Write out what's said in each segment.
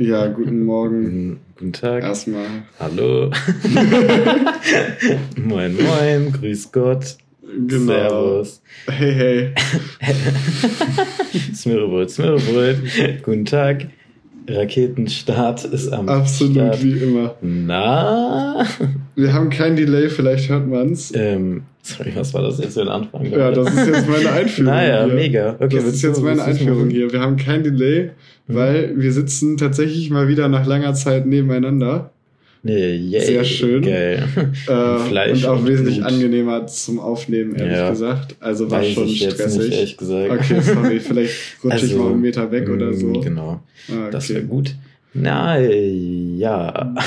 Ja, guten Morgen. Guten, guten Tag. Erstmal. Hallo. moin, moin. Grüß Gott. Genau. Servus. Hey, hey. Smirrebröt, Smirrebröt. Guten Tag. Raketenstart ist am Absolut Start. wie immer. Na? Wir haben kein Delay, vielleicht hört man's. Ähm, sorry, was war das jetzt für ein Anfang? Ja, das ist jetzt meine Einführung. Naja, hier. mega. Okay, das ist jetzt meine Einführung hier. Wir haben kein Delay, Mhm. weil wir sitzen tatsächlich mal wieder nach langer Zeit nebeneinander. Nee, yay. Sehr schön. Geil. Äh, Fleisch und auch und wesentlich Blut. angenehmer zum Aufnehmen, ehrlich Ja. gesagt. Also war Weiß schon ich jetzt stressig. nicht, ehrlich gesagt. Okay, sorry, vielleicht rutsche ich Also, mal einen Meter weg oder so. mm, Genau. Ah, Das okay. wäre gut. Na, ja.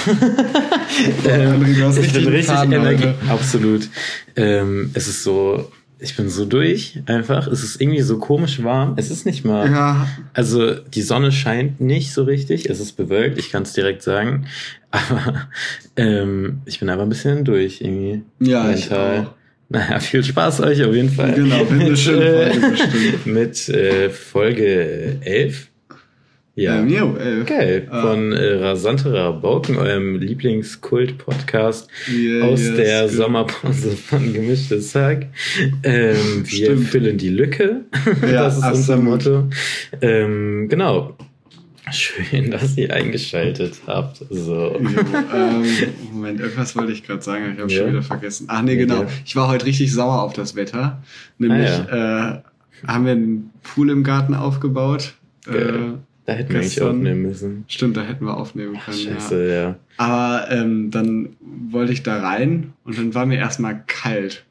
Hast ich bin richtig heute. Absolut. Ähm, es ist so, ich bin so durch einfach. Es ist irgendwie so komisch warm. Es ist nicht mal, Ja, also die Sonne scheint nicht so richtig. Es ist bewölkt, ich kann es direkt sagen. Aber ähm, ich bin aber ein bisschen durch irgendwie. ja, ich mental. auch. Naja, viel Spaß euch auf jeden Fall. Genau, wird eine Mit, schöne äh, Folge bestimmt. Mit äh, Folge 11. Ja. Ähm, jo, äh, Geil. Ah. Von äh, Rasante Rabauken, eurem Lieblingskult-Podcast yeah, aus yes, der good. Sommerpause von Gemischtes Hack. Ähm, wir füllen die Lücke. Ja, das ist unser absolut. Motto. Ähm, genau. Schön, dass ihr eingeschaltet habt. So. Jo, ähm, Moment, irgendwas wollte ich gerade sagen, ich habe Ja. schon wieder vergessen. Ach nee, genau. Ich war heute richtig sauer auf das Wetter. Nämlich Ah, äh, haben wir einen Pool im Garten aufgebaut. Äh. Da hätten wir eigentlich gestern- aufnehmen müssen. stimmt, da hätten wir aufnehmen Ach, können. ja. scheiße, ja. Aber ähm, dann wollte ich da rein und dann war mir erstmal kalt.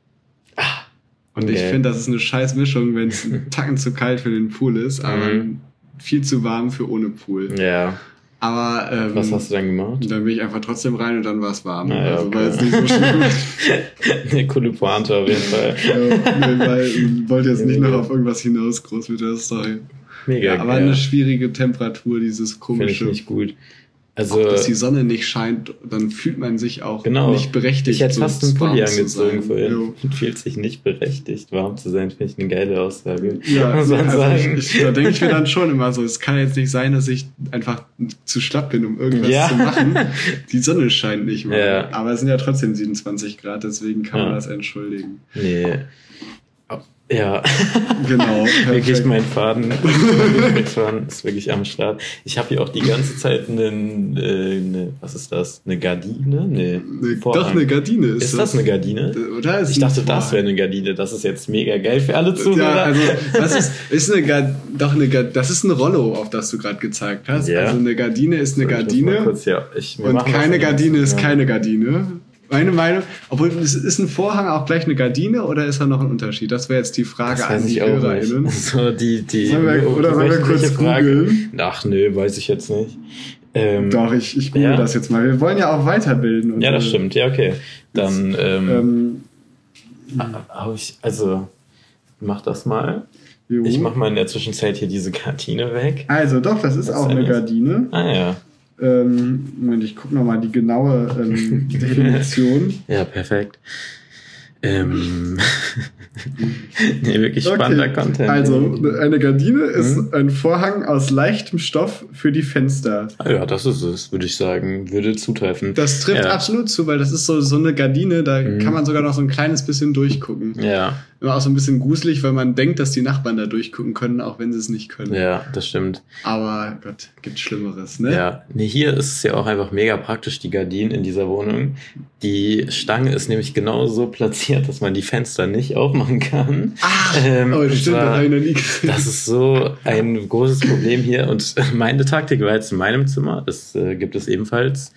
Und ich Okay. finde, das ist eine scheiß Mischung, wenn es ein Tacken zu kalt für den Pool ist, aber Mhm. Viel zu warm für ohne Pool. Ja. Aber ähm, Was hast du dann gemacht? Dann bin ich einfach trotzdem rein und dann war es warm. Ah, ja, also okay. war jetzt nicht so schlimm. Eine coole Pointe auf jeden Fall. ja, nee, weil ich wollte jetzt nicht Mega. noch auf irgendwas hinaus groß mit der Story. Mega Ja, aber geil. eine schwierige Temperatur, dieses Finde ich komische. nicht gut. Also, auch, dass die Sonne nicht scheint, dann fühlt man sich auch Genau. nicht berechtigt. ich hätte fast einen Pulli angezogen vorhin. Jo. Und fühlt sich nicht berechtigt, warm zu sein, finde ich eine geile Aussage. Ja, Muss man also sagen. ich, ich, da denke ich mir dann schon immer so, es kann jetzt nicht sein, dass ich einfach zu schlapp bin, um irgendwas Ja. zu machen. Die Sonne scheint nicht mal. Ja. Aber es sind ja trotzdem 27 Grad, deswegen kann man Ja. das entschuldigen. Nee. Ja, Genau. wirklich mein Faden. Faden ist wirklich am Start. Ich habe hier auch die ganze Zeit eine, äh, eine, was ist das? Eine Gardine? Nee. Ne, Vorhang. doch, eine Gardine ist, Ist das eine Gardine? Oder ist Ich dachte, das Vorhang? wäre eine Gardine. Das ist jetzt mega geil für alle Zuhörer. Ja, also das ist, ist eine Ga- doch eine Ga- das ist ein Rollo, auf das du gerade gezeigt hast. Ja. Also eine Gardine ist eine Ich Gardine Kurz, ja, ich, und das keine in- Gardine ist ja. keine Gardine. Meine Meinung, obwohl ist, ein Vorhang auch gleich eine Gardine oder ist da noch ein Unterschied? Das wäre jetzt die Frage an die. HörerInnen. So, die, die Sollen wir- oder sollen wir kurz Frage. googeln? Ach nö, weiß ich jetzt nicht. Ähm, Doch, ich, ich google Ja. das jetzt mal. Wir wollen ja auch weiterbilden. Und ja, das stimmt. Ja, okay. Dann, ähm, Ähm, hau ich, also, mach das mal. jo. Ich mach mal in der Zwischenzeit hier diese Gardine weg. also doch, das ist Was auch eine? Gardine. Ah ja. Ähm, Moment, ich gucke nochmal die genaue ähm, Definition. Ja, perfekt. Ähm, nee, wirklich spannender Content. Also, eine Gardine ist Mhm. ein Vorhang aus leichtem Stoff für die Fenster. Ah ja, das ist es, würde ich sagen. Würde zutreffen. Das trifft Ja. absolut zu, weil das ist so, so eine Gardine, da Mhm. kann man sogar noch so ein kleines bisschen durchgucken. Ja, Immer auch so ein bisschen gruselig, weil man denkt, dass die Nachbarn da durchgucken können, auch wenn sie es nicht können. ja, das stimmt. Aber Gott, gibt Schlimmeres, ne? Ja, nee, hier ist es ja auch einfach mega praktisch, die Gardinen in dieser Wohnung. Die Stange ist nämlich genau so platziert, dass man die Fenster nicht aufmachen kann. Ach, Ähm, zwar- das gesehen. Das ist so ein großes Problem hier. Und meine Taktik war jetzt in meinem Zimmer, das äh, gibt es ebenfalls,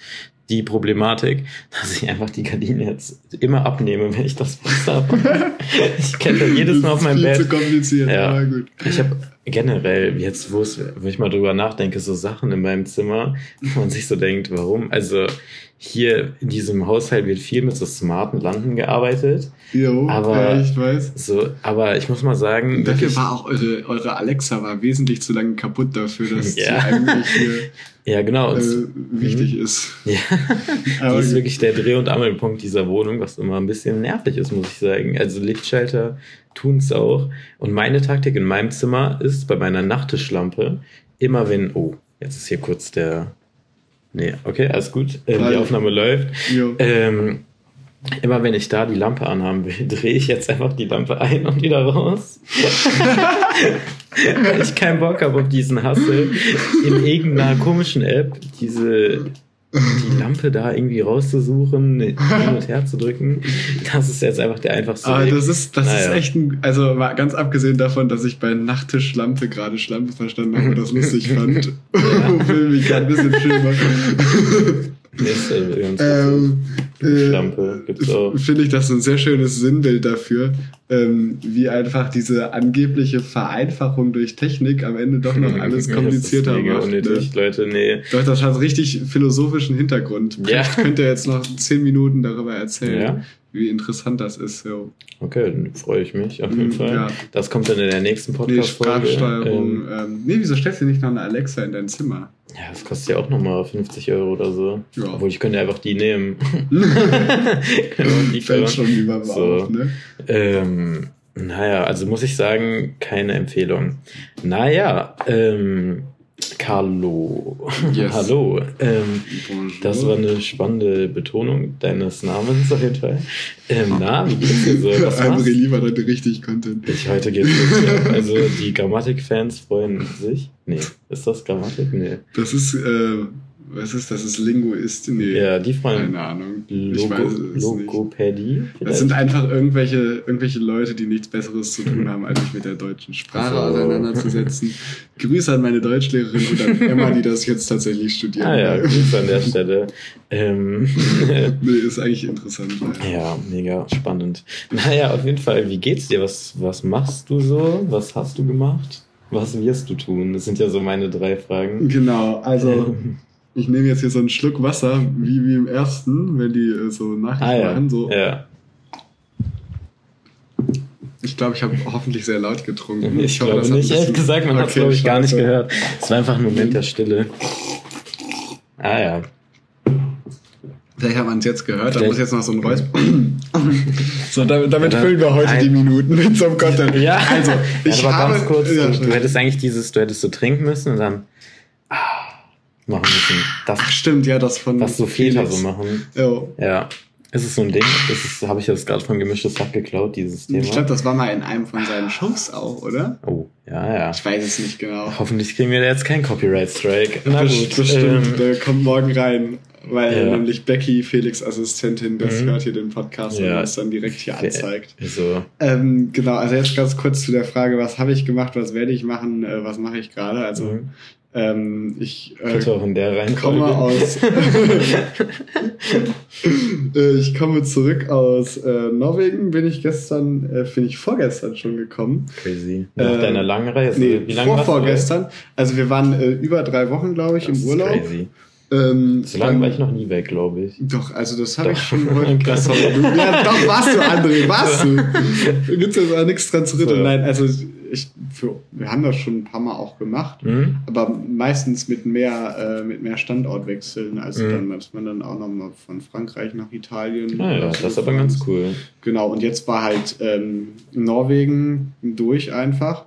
die Problematik, dass ich einfach die Gardine jetzt immer abnehme, wenn ich das Fenster habe. ich kenne das jedes Mal auf meinem Das ist Bett. zu kompliziert, Ja. aber gut. Ich habe generell, jetzt wo ich mal drüber nachdenke, so Sachen in meinem Zimmer, wo man sich so denkt, warum? Also hier in diesem Haushalt wird viel mit so smarten Lampen gearbeitet. Jo, Aber- ja, ich weiß. So, aber ich muss mal sagen, Dafür wirklich- war auch eure, eure Alexa war wesentlich zu lange kaputt dafür, dass Ja. sie eigentlich hier ja genau. Äh, wichtig ist. Ja, Aber die ist wirklich der Dreh- und Angelpunkt dieser Wohnung, was immer ein bisschen nervig ist, muss ich sagen. Also Lichtschalter tun es auch. Und meine Taktik in meinem Zimmer ist bei meiner Nachttischlampe, immer wenn, oh, Jetzt ist hier kurz der. Nee, okay, alles gut. Ähm, die Aufnahme läuft. Ähm, immer wenn ich da die Lampe anhaben will, drehe ich jetzt einfach die Lampe ein und wieder raus. Weil ich keinen Bock habe auf diesen Hassel in irgendeiner komischen App, diese die Lampe da irgendwie rauszusuchen, hin und her zu drücken. Das ist jetzt einfach der einfachste Aber Weg. das ist, das ist Naja. echt ein, also mal ganz abgesehen davon, dass ich bei Nachttischlampe gerade Schlampe verstanden habe und das lustig fand, will mich gerade ein bisschen schön machen. Ähm, äh. Finde ich das ein sehr schönes Sinnbild dafür, ähm, wie einfach diese angebliche Vereinfachung durch Technik am Ende doch noch alles komplizierter macht. Ne? unnötig, Leute, nee. Doch, das hat richtig philosophischen Hintergrund. Ja. Ich könnte jetzt noch zehn Minuten darüber erzählen, Ja. wie interessant das ist. Jo. Okay, dann freue ich mich auf jeden Mhm, Fall. ja. Das kommt dann in der nächsten Nee, Podcast-Folge. Sprachsteuerung. Ähm, Ähm, nee, wieso stellst du nicht noch eine Alexa in dein Zimmer? Ja, das kostet ja auch nochmal 50 Euro oder so. Ja. Obwohl, ich könnte einfach die nehmen. Die Fällt schon. schon lieber So. auf, ne? Ähm, naja, also muss ich sagen, keine Empfehlung. Naja, ähm, Carlo. Yes. Hallo. Ähm, das war eine spannende Betonung deines Namens auf jeden Fall. Ähm, na, wie geht's dir so? Was André liefert heute richtig Content. ich heute geht's ab. Also die Grammatik-Fans freuen sich. Nee, ist das Grammatik? Nee. Das ist, äh, was ist das? Ist Linguist? Nee. Ja, die freuen Keine Ahnung. Ich Logo, weiß es nicht. Logopädie. Das vielleicht? sind einfach irgendwelche, irgendwelche Leute, die nichts Besseres zu tun haben, als sich mit der deutschen Sprache Also. auseinanderzusetzen. Grüße an meine Deutschlehrerin und an Emma, die das jetzt tatsächlich studieren Ah ja. Grüße an der Stelle. Ähm, Nee, ist eigentlich interessant. Ja. ja, mega spannend. Naja, auf jeden Fall, wie geht's dir? Was, was machst du so? Was hast du gemacht? Was wirst du tun? Das sind ja so meine drei Fragen. Genau, also Ähm, ich nehme jetzt hier so einen Schluck Wasser, wie, wie im ersten, wenn die äh, so Nachrichten ah ja, machen. So. ja. Ich glaube, ich habe hoffentlich sehr laut getrunken. Ich, hoffe, glaube nicht, ehrlich gesagt, man hat es Okay, glaube ich gar nicht gehört. Es war einfach ein Moment der Stille. Ah ja. Vielleicht hat man es jetzt gehört, da muss jetzt noch so ein Räusper. so, damit, damit Ja, füllen wir heute nein. die Minuten mit so einem Content. Ja, also, ich ja, aber habe. ganz kurz, ja, du, hättest eigentlich dieses, du hättest so trinken müssen und dann machen müssen. Das, Ach, stimmt, ja, das von. was so Väter Felix. so machen. Jo. Ja. Ist es so ein Ding? Habe ich das gerade von gemischtes Hack geklaut, dieses Thema? Ich glaube, das war mal in einem von seinen Shows auch, oder? oh, ja, ja. Ich weiß es nicht genau. Hoffentlich kriegen wir da jetzt keinen Copyright-Strike. Na gut. Bestimmt, Ähm, der kommt morgen rein. Weil Ja. nämlich Becky, Felix Assistentin, das Mhm. hört hier den Podcast Ja. und das dann direkt hier anzeigt. so. Ähm, genau, also jetzt ganz kurz zu der Frage, was habe ich gemacht, was werde ich machen, äh, was mache ich gerade? Also Mhm. Ähm, ich äh, auch in der Reihenfolge. komme aus äh, ich komme zurück aus äh, Norwegen, bin ich gestern, äh, bin ich vorgestern schon gekommen. Crazy. Nach Äh, deiner langen Reise. Nee, Wie lange warst du vorvorgestern. Also wir waren äh, über drei Wochen, glaube ich, Das im Urlaub. Crazy. Ähm, So lange dann- war ich noch nie weg, glaube ich. Doch, also das habe ich schon heute. Das, du, ja, doch, warst du, André, warst du. Da gibt's jetzt auch nichts dran zu rütteln. So. Nein, also ich, für, wir haben das schon ein paar Mal auch gemacht, Hm? aber meistens mit mehr, äh, mit mehr Standortwechseln, als Mhm. dann, dass man dann auch nochmal von Frankreich nach Italien. Ah ja, das ist aber ganz cool. Genau, und jetzt war halt ähm, Norwegen durch einfach,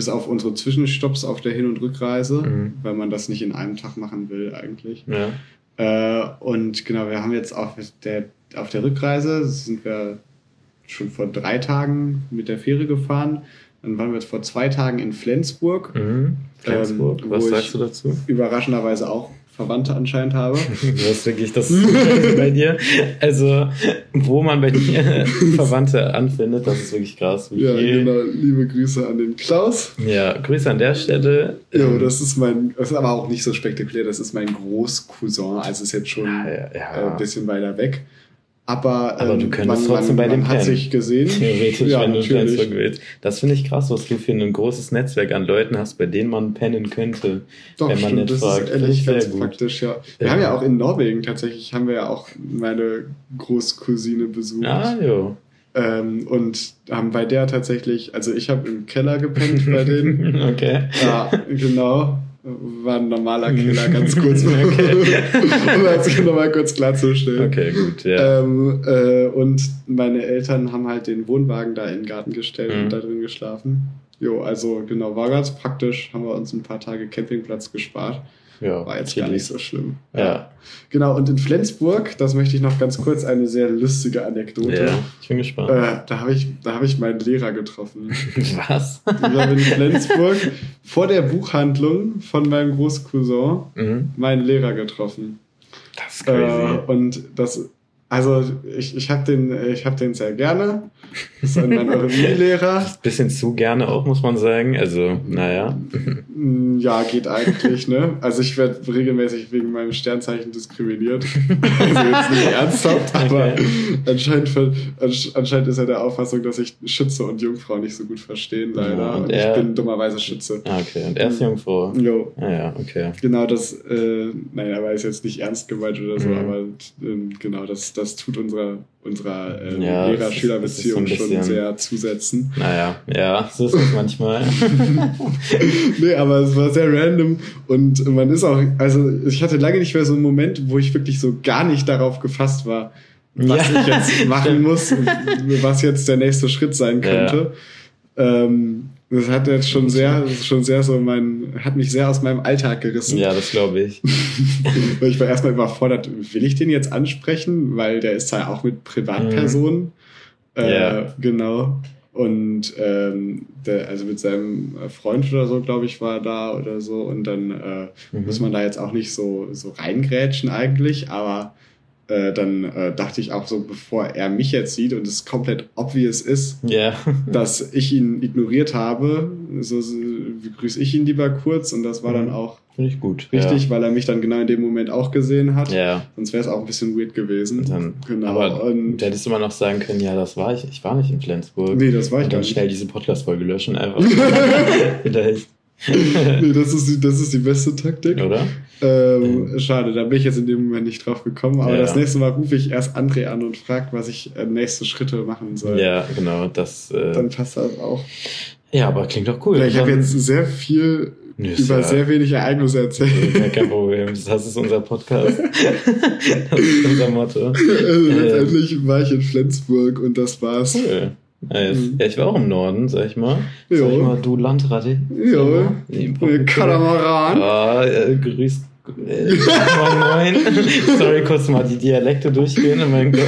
bis auf unsere Zwischenstopps auf der Hin- und Rückreise, Mhm. weil man das nicht in einem Tag machen will eigentlich. Ja. Äh, und genau, wir haben jetzt auf der, auf der Rückreise sind wir schon vor drei Tagen mit der Fähre gefahren. Dann waren wir jetzt vor zwei Tagen in Flensburg. Mhm. Flensburg, Ähm, was wo sagst du dazu? Überraschenderweise auch Verwandte anscheinend habe. Du hast wirklich das bei dir. Also, wo man bei dir Verwandte anfindet, das ist wirklich krass. Ja, genau. Liebe Grüße an den Klaus. ja, Grüße an der Stelle. Ja, Ähm, das ist mein, das ist aber auch nicht so spektakulär. Das ist mein Großcousin. Also ist jetzt schon ja, ja, ja. ein bisschen weiter weg. Aber, Aber ähm, du könntest man, trotzdem man, bei dem man hat sich gesehen. Theoretisch, ja, wenn du natürlich. Flensburg willst. Das finde ich krass, was du für ein großes Netzwerk an Leuten hast, bei denen man pennen könnte. Doch, wenn man stimmt, nicht das fragt. ist ehrlich ganz gut. praktisch, ja. Wir Ja. haben ja auch in Norwegen tatsächlich, haben wir ja auch meine Großcousine besucht. Ah, jo. Ähm, und haben bei der tatsächlich, also ich habe im Keller gepennt bei denen. okay. ja, genau. War ein normaler Keller, ganz kurz. Okay. um das nochmal kurz klarzustellen. Okay, gut, ja. Ähm, äh, und meine Eltern haben halt den Wohnwagen da in den Garten gestellt Mhm. und da drin geschlafen. Jo, also genau, war ganz praktisch. Haben wir uns ein paar Tage Campingplatz gespart. Ja, War jetzt gar nicht so schlimm. Ja. Genau, und in Flensburg, das möchte ich noch ganz kurz eine sehr lustige Anekdote. Ja, ich bin gespannt. Äh, da habe ich, da hab ich meinen Lehrer getroffen. Was? Ich habe in Flensburg vor der Buchhandlung von meinem Großcousin Mhm. meinen Lehrer getroffen. Das ist crazy. Äh, und das, also ich, ich habe den, ich hab den sehr gerne. Das ist ein mein Eurythmie-Lehrer. Bisschen zu gerne auch, muss man sagen. Also, naja. Mm, Ja, geht eigentlich, ne? Also ich werde regelmäßig wegen meinem Sternzeichen diskriminiert. Also jetzt nicht ernsthaft, aber Okay. anscheinend, anscheinend ist er der Auffassung, dass ich Schütze und Jungfrau nicht so gut verstehen, leider. Ja, und und er- ich bin dummerweise Schütze. Ah, okay. Und er ist Jungfrau. Jo, Ah, ja, okay. genau das, äh, nein, aber ist jetzt nicht ernst gemeint oder so, Mhm. aber ähm, genau, das, das tut unserer, unserer äh, Ja, Lehrer-Schüler-Beziehung so schon sehr zusetzen. Naja, ja, so ist es manchmal. nee, aber es war sehr random und man ist auch, also ich hatte lange nicht mehr so einen Moment, wo ich wirklich so gar nicht darauf gefasst war, was Ja, ich jetzt machen muss, und was jetzt der nächste Schritt sein könnte. Ähm, das hat jetzt schon sehr, schon sehr so mein, hat mich sehr aus meinem Alltag gerissen. Ja, das glaube ich. Ich war erstmal überfordert, will ich den jetzt ansprechen? Weil der ist ja auch mit Privatpersonen. Äh, Ja. Genau. Und ähm, der, also mit seinem Freund oder so, glaube ich, war er da oder so. Und dann äh, Mhm. muss man da jetzt auch nicht so, so reingrätschen eigentlich. Aber äh, dann äh, dachte ich auch so, bevor er mich jetzt sieht und es komplett obvious ist, Ja. dass ich ihn ignoriert habe, so, so begrüße ich ihn lieber kurz. Und das war dann Mhm. auch Finde ich gut. richtig, weil er mich dann genau in dem Moment auch gesehen hat. Ja. ja. Sonst wäre es auch ein bisschen weird gewesen. Dann, genau. Aber und, du hättest immer noch sagen können, ja, das war ich. Ich war nicht in Flensburg. nee, das war ich Und gar dann nicht. schnell diese Podcast-Folge löschen einfach. Vielleicht. Nee, das ist, die, das ist die beste Taktik. Oder? Ähm, Schade, da bin ich jetzt in dem Moment nicht drauf gekommen. Aber Ja. das nächste Mal rufe ich erst André an und frage, was ich äh, nächste Schritte machen soll. Ja, genau. Das, äh, Dann passt das auch. ja, aber klingt doch cool. Ja, ich habe jetzt sehr viel Nö, über ja- sehr wenig Ereignisse erzählt. Ja, kein Problem. Das ist unser Podcast. Das ist unser Motto. Also letztendlich war ich in Flensburg und das war's. Cool. Nice. Mhm. Ja, ich war auch im Norden, sag ich mal. Jo. Sag ich mal, du Landratte. Jo. Nee, Katamaran. Ah, äh, grüß. Äh, moin, moin. Sorry, kurz mal die Dialekte durchgehen in meinem Kopf.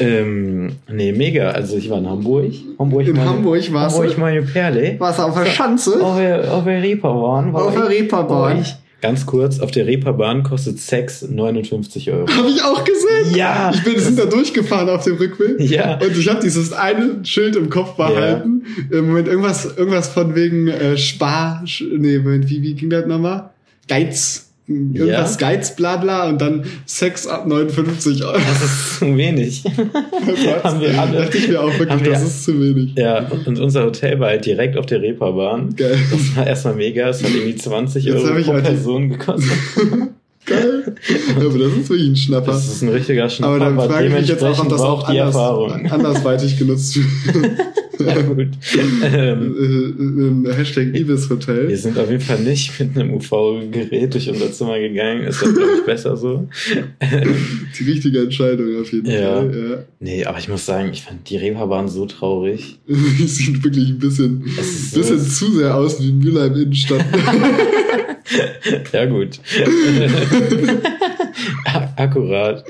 Ähm, nee, mega. Also ich war in Hamburg. Hamburg In meine, Hamburg warst Hamburg meine Perle. Warst du auf der Schanze? Auf der, auf der Reeperbahn. war Auf der Reeperbahn. war ich. Ganz kurz, auf der Reeperbahn kostet Sex 59 Euro. Habe ich auch gesehen. Ja. Ich bin, sind da durchgefahren auf dem Rückweg. Ja. Und ich habe dieses eine Schild im Kopf behalten. Im Moment irgendwas, irgendwas von wegen äh, Spar. Nee, Moment, wie, wie ging das nochmal? Geiz. Irgendwas Ja. Geiz, bla bla. Und dann Sex ab 59 Euro. Das ist zu wenig. haben wir alle. Dachte ich mir auch wirklich, haben wir- das ist zu wenig. Ja, und unser Hotel war halt direkt auf der Reeperbahn. Geil. Das war erstmal mega. Es hat irgendwie 20 Jetzt Euro pro halt Person gekostet. Geil. Aber das ist wirklich ein Schnapper. Das ist ein richtiger Schnapper, Aber dann frage ich mich jetzt auch, ob das auch die anders, Erfahrung. andersweitig genutzt wird. Ja, gut. Ähm, Äh, äh, Hashtag Ibis wir Hotel. sind auf jeden Fall nicht mit einem UV-Gerät durch unser Zimmer gegangen. Ist das, glaube ich, besser so. Die richtige Entscheidung auf jeden Ja. Fall. Nee, aber ich muss sagen, ich fand die Reeperbahn so traurig. Ja. Sieht wirklich ein bisschen, bisschen so- zu sehr aus wie Mülheim Innenstadt. Ja, gut. Akkurat.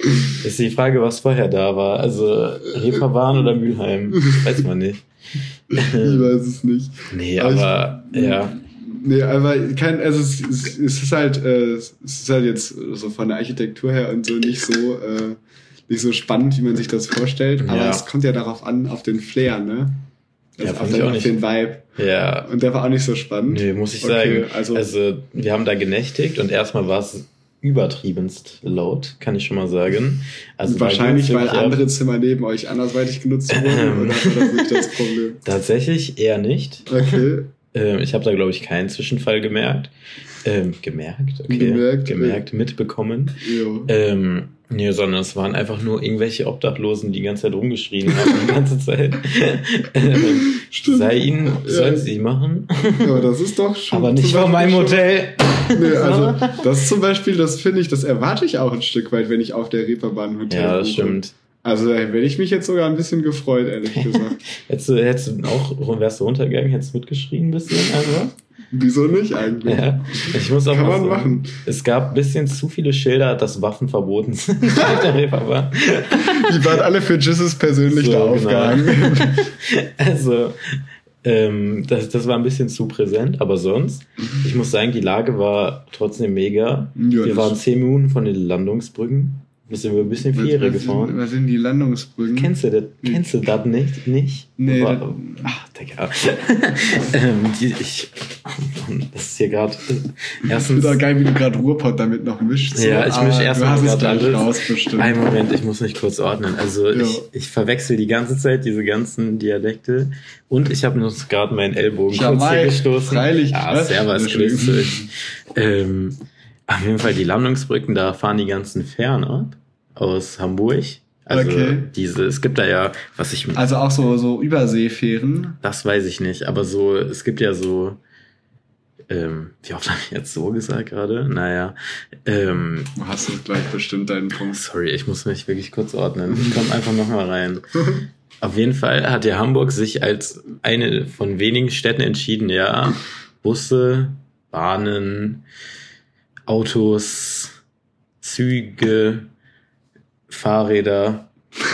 Ist die Frage, was vorher da war. Also Reeperbahn oder Mülheim? Weiß man nicht. ich weiß es nicht. Nee, Aber ich- aber ja. Nee, aber kein, also es, es, es ist halt, äh, es ist halt jetzt so von der Architektur her und so nicht so, äh, nicht so spannend, wie man sich das vorstellt. Aber Ja. es kommt ja darauf an, auf den Flair, ne? Ja, Also fand auf, ich den, auch auf nicht. den Vibe. Ja. Und der war auch nicht so spannend. Nee, muss ich Okay, sagen. also- Also, wir haben da genächtigt und erstmal war es übertriebenst laut, kann ich schon mal sagen. Also Wahrscheinlich, weil andere Zimmer neben euch andersweitig genutzt wurden, oder war das nicht das Problem? Tatsächlich eher nicht. Okay. Ähm, ich habe da, glaube ich, keinen Zwischenfall gemerkt. Ähm, gemerkt, okay. Gemerkt, gemerkt mitbekommen. Jo. Ähm, nee, sondern es waren einfach nur irgendwelche Obdachlosen, die die ganze Zeit rumgeschrien haben, die ganze Zeit. ähm, Stimmt. sei ihnen, Ja. sollen sie machen, Aber das ist doch schon. aber nicht von meinem Hotel. Nee, also das zum Beispiel, das finde ich, das erwarte ich auch ein Stück weit, wenn ich auf der Reeperbahn Hotel Ja, das buche. stimmt. Also da hätte ich mich jetzt sogar ein bisschen gefreut, ehrlich gesagt. Hättest du, hättest du auch, wärst du runtergegangen, hättest du mitgeschrien ein bisschen, also? Wieso nicht eigentlich? Ja, ich muss auch Kann man sagen, machen. Es gab ein bisschen zu viele Schilder, dass Waffen verboten sind. Die waren alle für Jesus persönlich So, da genau. aufgehangen. Also, ähm, das, das war ein bisschen zu präsent, aber sonst, ich muss sagen, die Lage war trotzdem mega. Ja, Wir waren zehn Minuten von den Landungsbrücken. Wir sind wir ein bisschen Fähre gefahren. Sind, was sind die Landungsbrücken? Kennst du das, kennst du das nicht? Nicht? Nee, War, das- ach, Digga. ähm, die, ich, das ist hier gerade, Ich erstens, finde auch geil, wie du gerade Ruhrpott damit noch mischst. so, Ja, ich aber mische erst Du mal hast es grad gleich alles. raus bestimmt. Ein Moment, ich muss mich kurz ordnen. Also Ja. ich, ich verwechsel die ganze Zeit diese ganzen Dialekte und ich habe uns gerade meinen Ellbogen Ja, kurz hier Mai, gestoßen. freilich. Ja, Was? servus, grüß dich. Ähm, auf jeden Fall die Landungsbrücken, da fahren die ganzen Fähren ab aus Hamburg. Also Okay. diese, es gibt da ja, was ich, Also auch so, so Überseefähren. das weiß ich nicht, aber so, es gibt ja so, ähm, wie oft habe ich jetzt so gesagt gerade? Naja, ähm, Du hast jetzt gleich bestimmt deinen Punkt. Sorry, ich muss mich wirklich kurz ordnen. Ich komme einfach nochmal rein. Auf jeden Fall hat ja Hamburg sich als eine von wenigen Städten entschieden, ja, Busse, Bahnen, Autos, Züge, Fahrräder,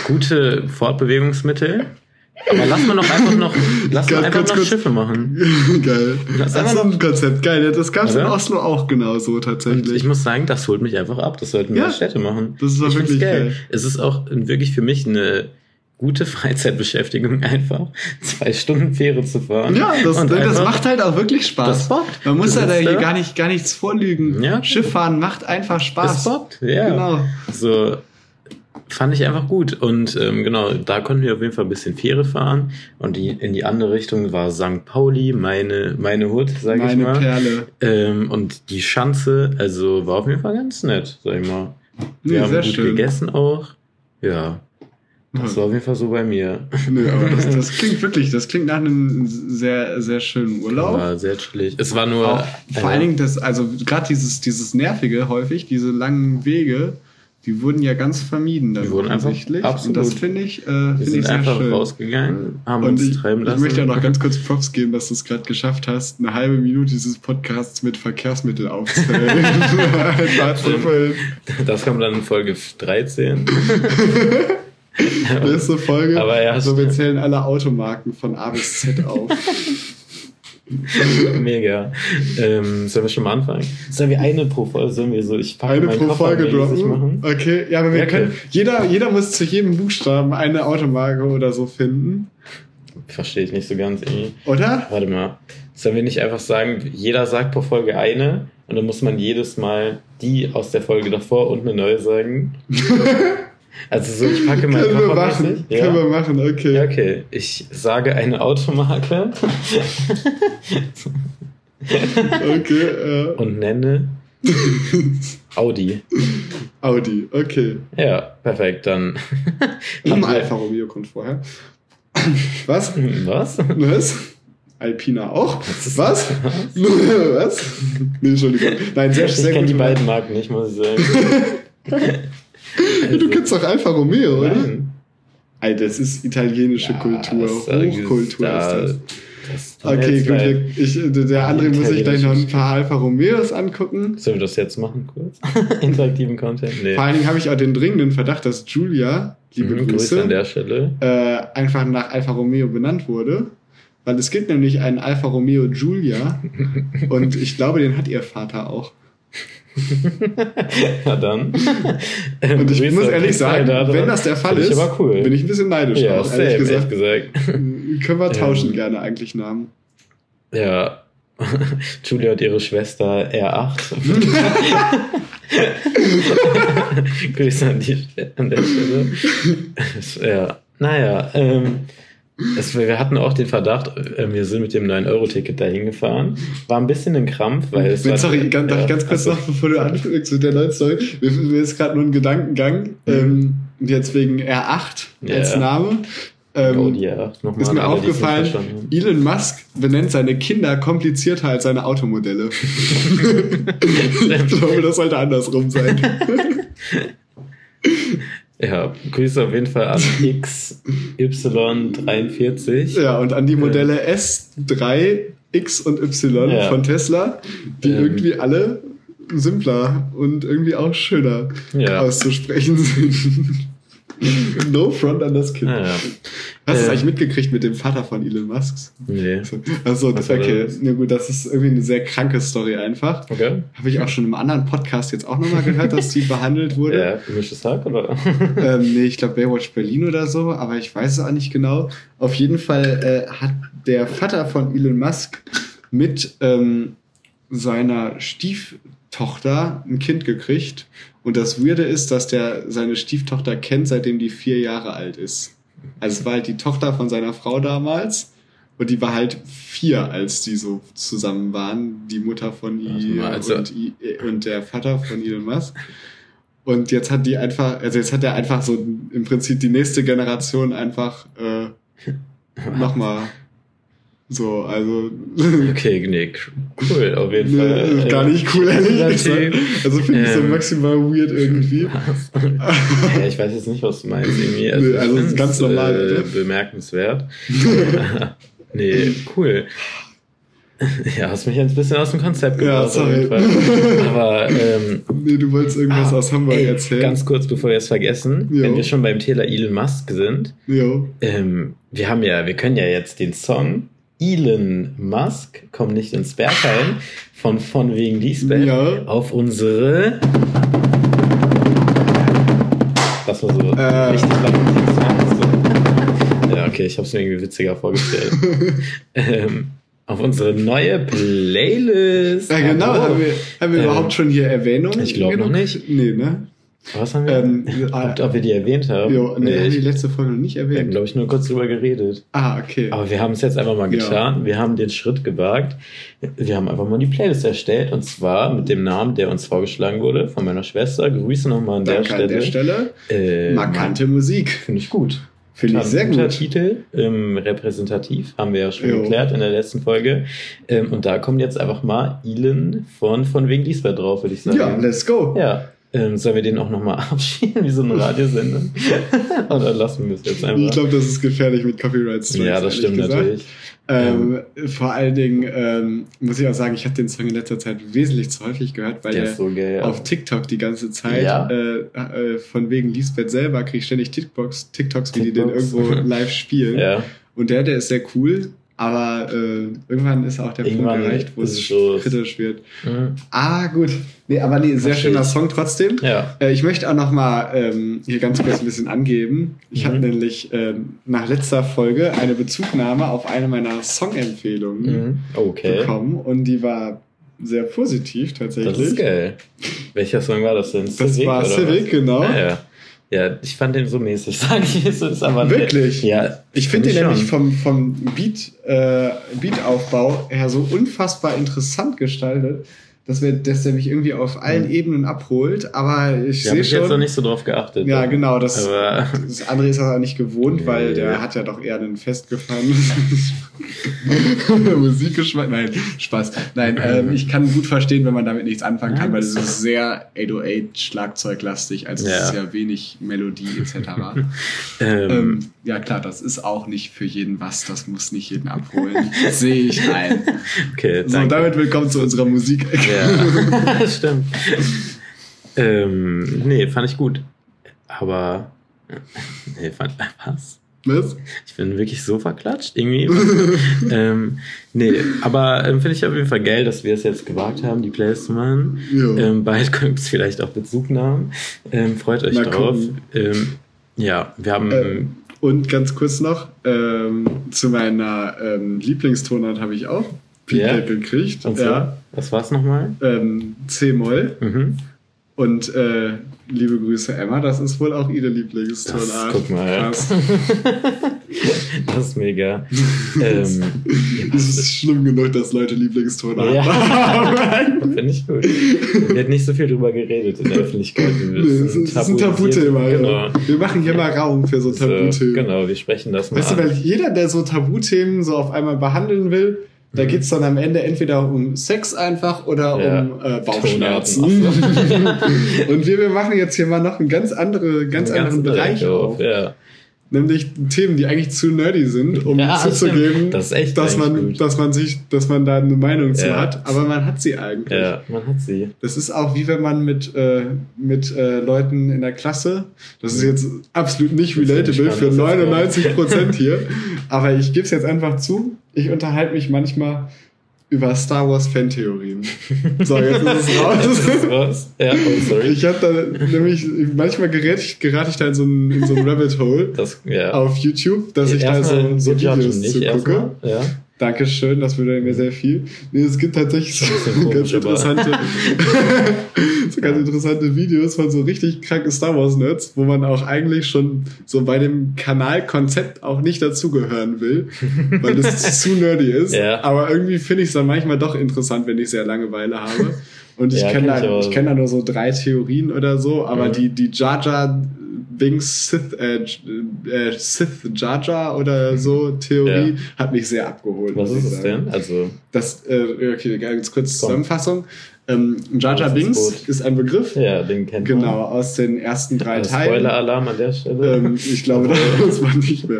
gute Fortbewegungsmittel. Aber lass mal noch einfach noch, lass mal einfach kurz, noch kurz. Schiffe machen. Geil. Das ist ein Konzept. Geil. Das gab es in? Oslo auch genauso Und tatsächlich. ich muss sagen, das holt mich einfach ab. Das sollten mehr Ja, Städte machen. das ist auch wirklich geil. Es ist auch wirklich für mich eine gute Freizeitbeschäftigung einfach, zwei Stunden Fähre zu fahren. ja, das, Und das einfach- macht halt auch wirklich Spaß. Man muss ja da hier gar, nicht, gar nichts vorlügen. Ja. Schifffahren macht einfach Spaß. Das bockt, ja. Genau. So fand ich einfach gut. Und ähm, genau, da konnten wir auf jeden Fall ein bisschen Fähre fahren. Und die, in die andere Richtung war St. Pauli, meine, meine Hut, sag ich mal. Perle. Ähm, und die Schanze, also war auf jeden Fall ganz nett, sag ich mal. Wir Nee, haben sehr gut schön. gegessen auch. Ja. Das war auf jeden Fall so bei mir. Nö, aber das, das klingt wirklich, das klingt nach einem sehr, sehr schönen Urlaub. War sehr chillig. Es war nur. Auch, vor allen Dingen das, also gerade dieses, dieses Nervige häufig, diese langen Wege, die wurden ja ganz vermieden dann Die wurden einfach- offensichtlich. absolut. Und das finde ich, äh, wir finde ich sehr einfach schön. rausgegangen, haben Und uns ich, treiben ich lassen. möchte ja noch ganz kurz Props geben, dass du es gerade geschafft hast, eine halbe Minute dieses Podcasts mit Verkehrsmittel füllen. Das kommt dann in Folge 13. Nächste Folge. Aber ja, also wir zählen alle Automarken von A bis Z auf. Mega. Ähm, sollen wir schon mal anfangen? Sollen wir eine pro Folge, sollen wir so, ich packe Eine pro Koffer Folge droppen. machen? Okay, ja, aber wir Okay. können. Jeder, jeder muss zu jedem Buchstaben eine Automarke oder so finden. Verstehe ich nicht so ganz irgendwie. Oder? Warte mal. Sollen wir nicht einfach sagen, jeder sagt pro Folge eine und dann muss man jedes Mal die aus der Folge davor und eine neue sagen? also so, ich packe meinen Können wir machen. Ja? Können wir machen, okay. Ja, okay. Ich sage eine Automarke Okay, äh, und nenne Audi. Audi, okay. Ja, perfekt. Dann Hm, Alfa Romeo kommt vorher. Was? was? Was? Alpina auch? ist- Was? Was? Nee, Entschuldigung. Nein, sehr, Ich sehr kenne die beiden Marken nicht, muss ich sagen. Du kennst doch Alfa Romeo, oder? Nein. Alter, das ist italienische Ja, Kultur. Hochkultur da- ist das. das Okay, gut. leid. Ich, der andere muss ich gleich noch ein paar Alfa Romeos angucken. Sollen wir das jetzt machen, kurz? Interaktiven Content? Nee. Vor allen Dingen habe ich auch den dringenden Verdacht, dass Julia, liebe Mhm, Grüße, an der Stelle. äh, einfach nach Alfa Romeo benannt wurde. Weil es gibt nämlich einen Alfa Romeo Giulia und ich glaube, den hat ihr Vater auch. Ja, dann. Und ich muss ehrlich sagen, da wenn das der Fall ist, cool. bin ich ein bisschen neidisch ja, auch, safe, ehrlich gesagt. gesagt. Können wir tauschen Ähm. gerne eigentlich Namen. Ja. Julia und ihre Schwester R8. Grüße an, die, an der Stelle. Ja, naja, ähm, es, wir hatten auch den Verdacht, äh, wir sind mit dem 9-Euro-Ticket dahin gefahren. War ein bisschen ein Krampf, weil es Wenn, war, sorry, ganz, darf ich ganz kurz also- noch, bevor du anfängst mit der neuen Story. Mir, mir ist gerade nur ein Gedankengang, ähm, jetzt wegen R8 als Ja. Name. Ähm, Oh, die R8 nochmal ist mir alle, aufgefallen. Elon Musk benennt seine Kinder komplizierter als seine Automodelle. ich glaube, das sollte andersrum sein. Ja, Grüße auf jeden Fall an XY43. ja, und an die Modelle S3, X und Y Ja. von Tesla, die Ähm. irgendwie alle simpler und irgendwie auch schöner Ja. auszusprechen sind. no front an das Kind. Ja, ja. Hast du es Äh. eigentlich mitgekriegt mit dem Vater von Elon Musk? Nee. Also, Was war okay. das? Ja, gut, das ist irgendwie eine sehr kranke Story einfach. Okay. Habe ich auch schon im anderen Podcast jetzt auch nochmal gehört, dass die behandelt wurde. Ja, gemischtes Hack, oder? Ähm, nee, ich glaube Baywatch Berlin oder so, aber ich weiß es auch nicht genau. Auf jeden Fall äh, hat der Vater von Elon Musk mit ähm, seiner Stieftochter ein Kind gekriegt. Und das Weirde ist, dass der seine Stieftochter kennt, seitdem die vier Jahre alt ist. Also es war halt die Tochter von seiner Frau damals. Und die war halt vier, als die so zusammen waren. Die Mutter von ihr also- und, I- und der Vater von Elon Musk. Und jetzt hat die einfach, also jetzt hat er einfach so im Prinzip die nächste Generation einfach äh, nochmal so, also Okay, nee, cool, auf jeden nee, Fall. ist gar nicht cool, ehrlich gesagt. Also finde ich so ähm, maximal weird irgendwie. Ja, ich weiß jetzt nicht, was du meinst. Irgendwie. Nee, ich also ist find's, ganz normal, Äh, bemerkenswert. nee, cool. Ja, hast mich ein bisschen aus dem Konzept Ja, gebracht. jeden sorry. Aber ähm, Nee, du wolltest irgendwas ah, aus Hamburg ey, erzählen. Ganz kurz, bevor wir es vergessen, Jo. wenn wir schon beim Thema Elon Musk sind, Jo. ähm, wir haben ja, wir können ja jetzt den Song Elon Musk, komm nicht ins Bergheim, von von wegen Lisbeth Ja. auf unsere das war so Äh. richtig laut. So. Ja, okay, ich habe es mir irgendwie witziger vorgestellt. ähm, auf unsere neue Playlist. Ja, genau. Hallo. Haben wir, haben wir Ähm, überhaupt schon hier Erwähnung? ich glaub noch nicht. Nee, ne? Was haben wir? Ähm, ob, ob wir die erwähnt haben? Jo, nee, haben wir die letzte Folge noch nicht wir haben, erwähnt. glaube ich, nur kurz drüber geredet. Ah, okay. Aber wir haben es jetzt einfach mal Ja. getan. Wir haben den Schritt gewagt. Wir haben einfach mal die Playlist erstellt. Und zwar mit dem Namen, der uns vorgeschlagen wurde, von meiner Schwester. Grüße nochmal an der Danke Stelle. an der Stelle. Äh, Markante Musik. Finde ich gut. Finde ich sehr guter gut. Titel, ähm, repräsentativ, haben wir ja schon Jo. geklärt in der letzten Folge. Ähm, und da kommt jetzt einfach mal Elon von, von wegen Lisbeth drauf, würde ich sagen. Ja, let's go. Ja. Ähm, sollen wir den auch nochmal abschieben, wie so eine Radiosender? Oder lassen wir es jetzt einfach? Ich glaube, das ist gefährlich mit Copyright Strikes. ja, das stimmt gesagt. natürlich. Ähm, Vor allen Dingen ähm, muss ich auch sagen, ich habe den Song in letzter Zeit wesentlich zu häufig gehört, weil Der der, so geil. auf TikTok die ganze Zeit Ja. äh, äh, von wegen Lisbeth selber kriege ich ständig TikToks, TikToks, wie die den irgendwo live spielen. ja. Und der, der ist sehr cool, aber äh, irgendwann ist auch der Irgendwann Punkt erreicht, wo es kritisch wird. Mhm. Ah, gut. Nee, aber nee, sehr schöner. Song trotzdem. Ja. Äh, ich möchte auch noch mal ähm, hier ganz kurz ein bisschen angeben. Ich Mhm. habe nämlich ähm, nach letzter Folge eine Bezugnahme auf eine meiner Songempfehlungen Mhm. Okay. bekommen und die war sehr positiv tatsächlich. Das ist geil. Welcher Song war das denn? Das war oder Civic, was? genau. Ah, ja. Ja, ich fand den so mäßig, sage ich. Es ist aber Wirklich? Ja, Ich finde den schon. nämlich vom, vom Beat, äh, Beataufbau her so unfassbar interessant gestaltet, dass, wir, dass der mich irgendwie auf allen Mhm. Ebenen abholt. Aber ich habe sehe ich jetzt noch schon. nicht so drauf geachtet. Ja, genau. Das, Aber das andere ist auch nicht gewohnt, weil Nee. der hat ja doch eher einen festgefahrenes Musikgeschmack. Nein, Spaß. Nein, ähm, ich kann gut verstehen, wenn man damit nichts anfangen kann, weil es ist sehr 808-Schlagzeuglastig, also es Ja. ist ja wenig Melodie etc. ähm, ähm, ja klar, das ist auch nicht für jeden was, das muss nicht jeden abholen. Sehe ich ein. okay, So, danke. damit willkommen zu unserer Musik. Ja, stimmt. Ähm, nee, fand ich gut. Aber. Nee, fand. Was? Was? Ich bin wirklich so verklatscht, irgendwie. ähm, nee, aber ähm, finde ich auf jeden Fall geil, dass wir es jetzt gewagt haben, die Playlist zu machen. Ähm, bald gibt es vielleicht auch Bezugnahmen. Ähm, freut euch Mal drauf. Ähm, ja, wir haben. Ähm, Und ganz kurz noch, ähm, zu meiner Lieblingstonart habe ich auch Ja? Feedback gekriegt. und so, Ja. was war's nochmal? Ähm, C-Moll. Mhm. Und äh, liebe Grüße, Emma, das ist wohl auch ihre Lieblingstonart. Das, guck mal. Krass. das ist mega. ähm, Es ist schlimm genug, dass Leute Lieblingstonart Ja. haben. Finde ich gut. Wird nicht so viel drüber geredet in der Öffentlichkeit. Nee, es ist, ein Tabuthema. Genau. Ja. Wir machen hier mal Raum für so So, Tabuthemen. genau, wir sprechen das mal Weißt du, an. weil jeder, der so Tabuthemen so auf einmal behandeln will, da Mhm. geht's dann am Ende entweder um Sex einfach oder Ja. um äh, Bauchschmerzen. Und wir, wir machen jetzt hier mal noch einen ganz, andere, ganz Einen anderen ganzen Bereich auf. Ja. Nämlich Themen, die eigentlich zu nerdy sind, um Ja, zuzugeben. Das ist echt dass man, gut. dass man sich, dass man da eine Meinung zu Ja. hat, aber man hat sie eigentlich. Ja, man hat sie. Das ist auch wie wenn man mit, äh, mit äh, Leuten in der Klasse, das ist jetzt absolut nicht Das relatable für spannend, das ist 99 Prozent hier, aber ich gebe es jetzt einfach zu, ich unterhalte mich manchmal über Star Wars Fantheorien. So, jetzt ist es raus. Jetzt ist es raus. Ja, oh, sorry. Ich habe da nämlich, manchmal gerät ich, gerate ich da in so ein, in so ein Rabbit Hole Das, ja. auf YouTube, dass ich da so, so Videos nicht zu gucke. Ja. Dankeschön, das bedeutet mir sehr viel. Nee, es gibt tatsächlich so ganz interessante, so ganz interessante Videos von so richtig kranken Star Wars Nerds, wo man auch eigentlich schon so bei dem Kanalkonzept auch nicht dazugehören will, weil es zu nerdy ist. Ja. Aber irgendwie finde ich es dann manchmal doch interessant, wenn ich sehr Langeweile habe. Und ich Ja, kenne da, ich kenn da nur so drei Theorien oder so, aber Ja. die, die Jar Jar Binks Sith, äh, äh, Sith Jar oder so Theorie Ja. hat mich sehr abgeholt. Was ist es denn? Also, Das, äh, okay, ganz kurz. Zusammenfassung. Ähm, Jar Das ist ein Begriff, ja, den kennt man. genau, aus den ersten drei Also Teilen. Spoiler-Alarm an der Stelle. Ähm, ich glaube, das muss man nicht mehr.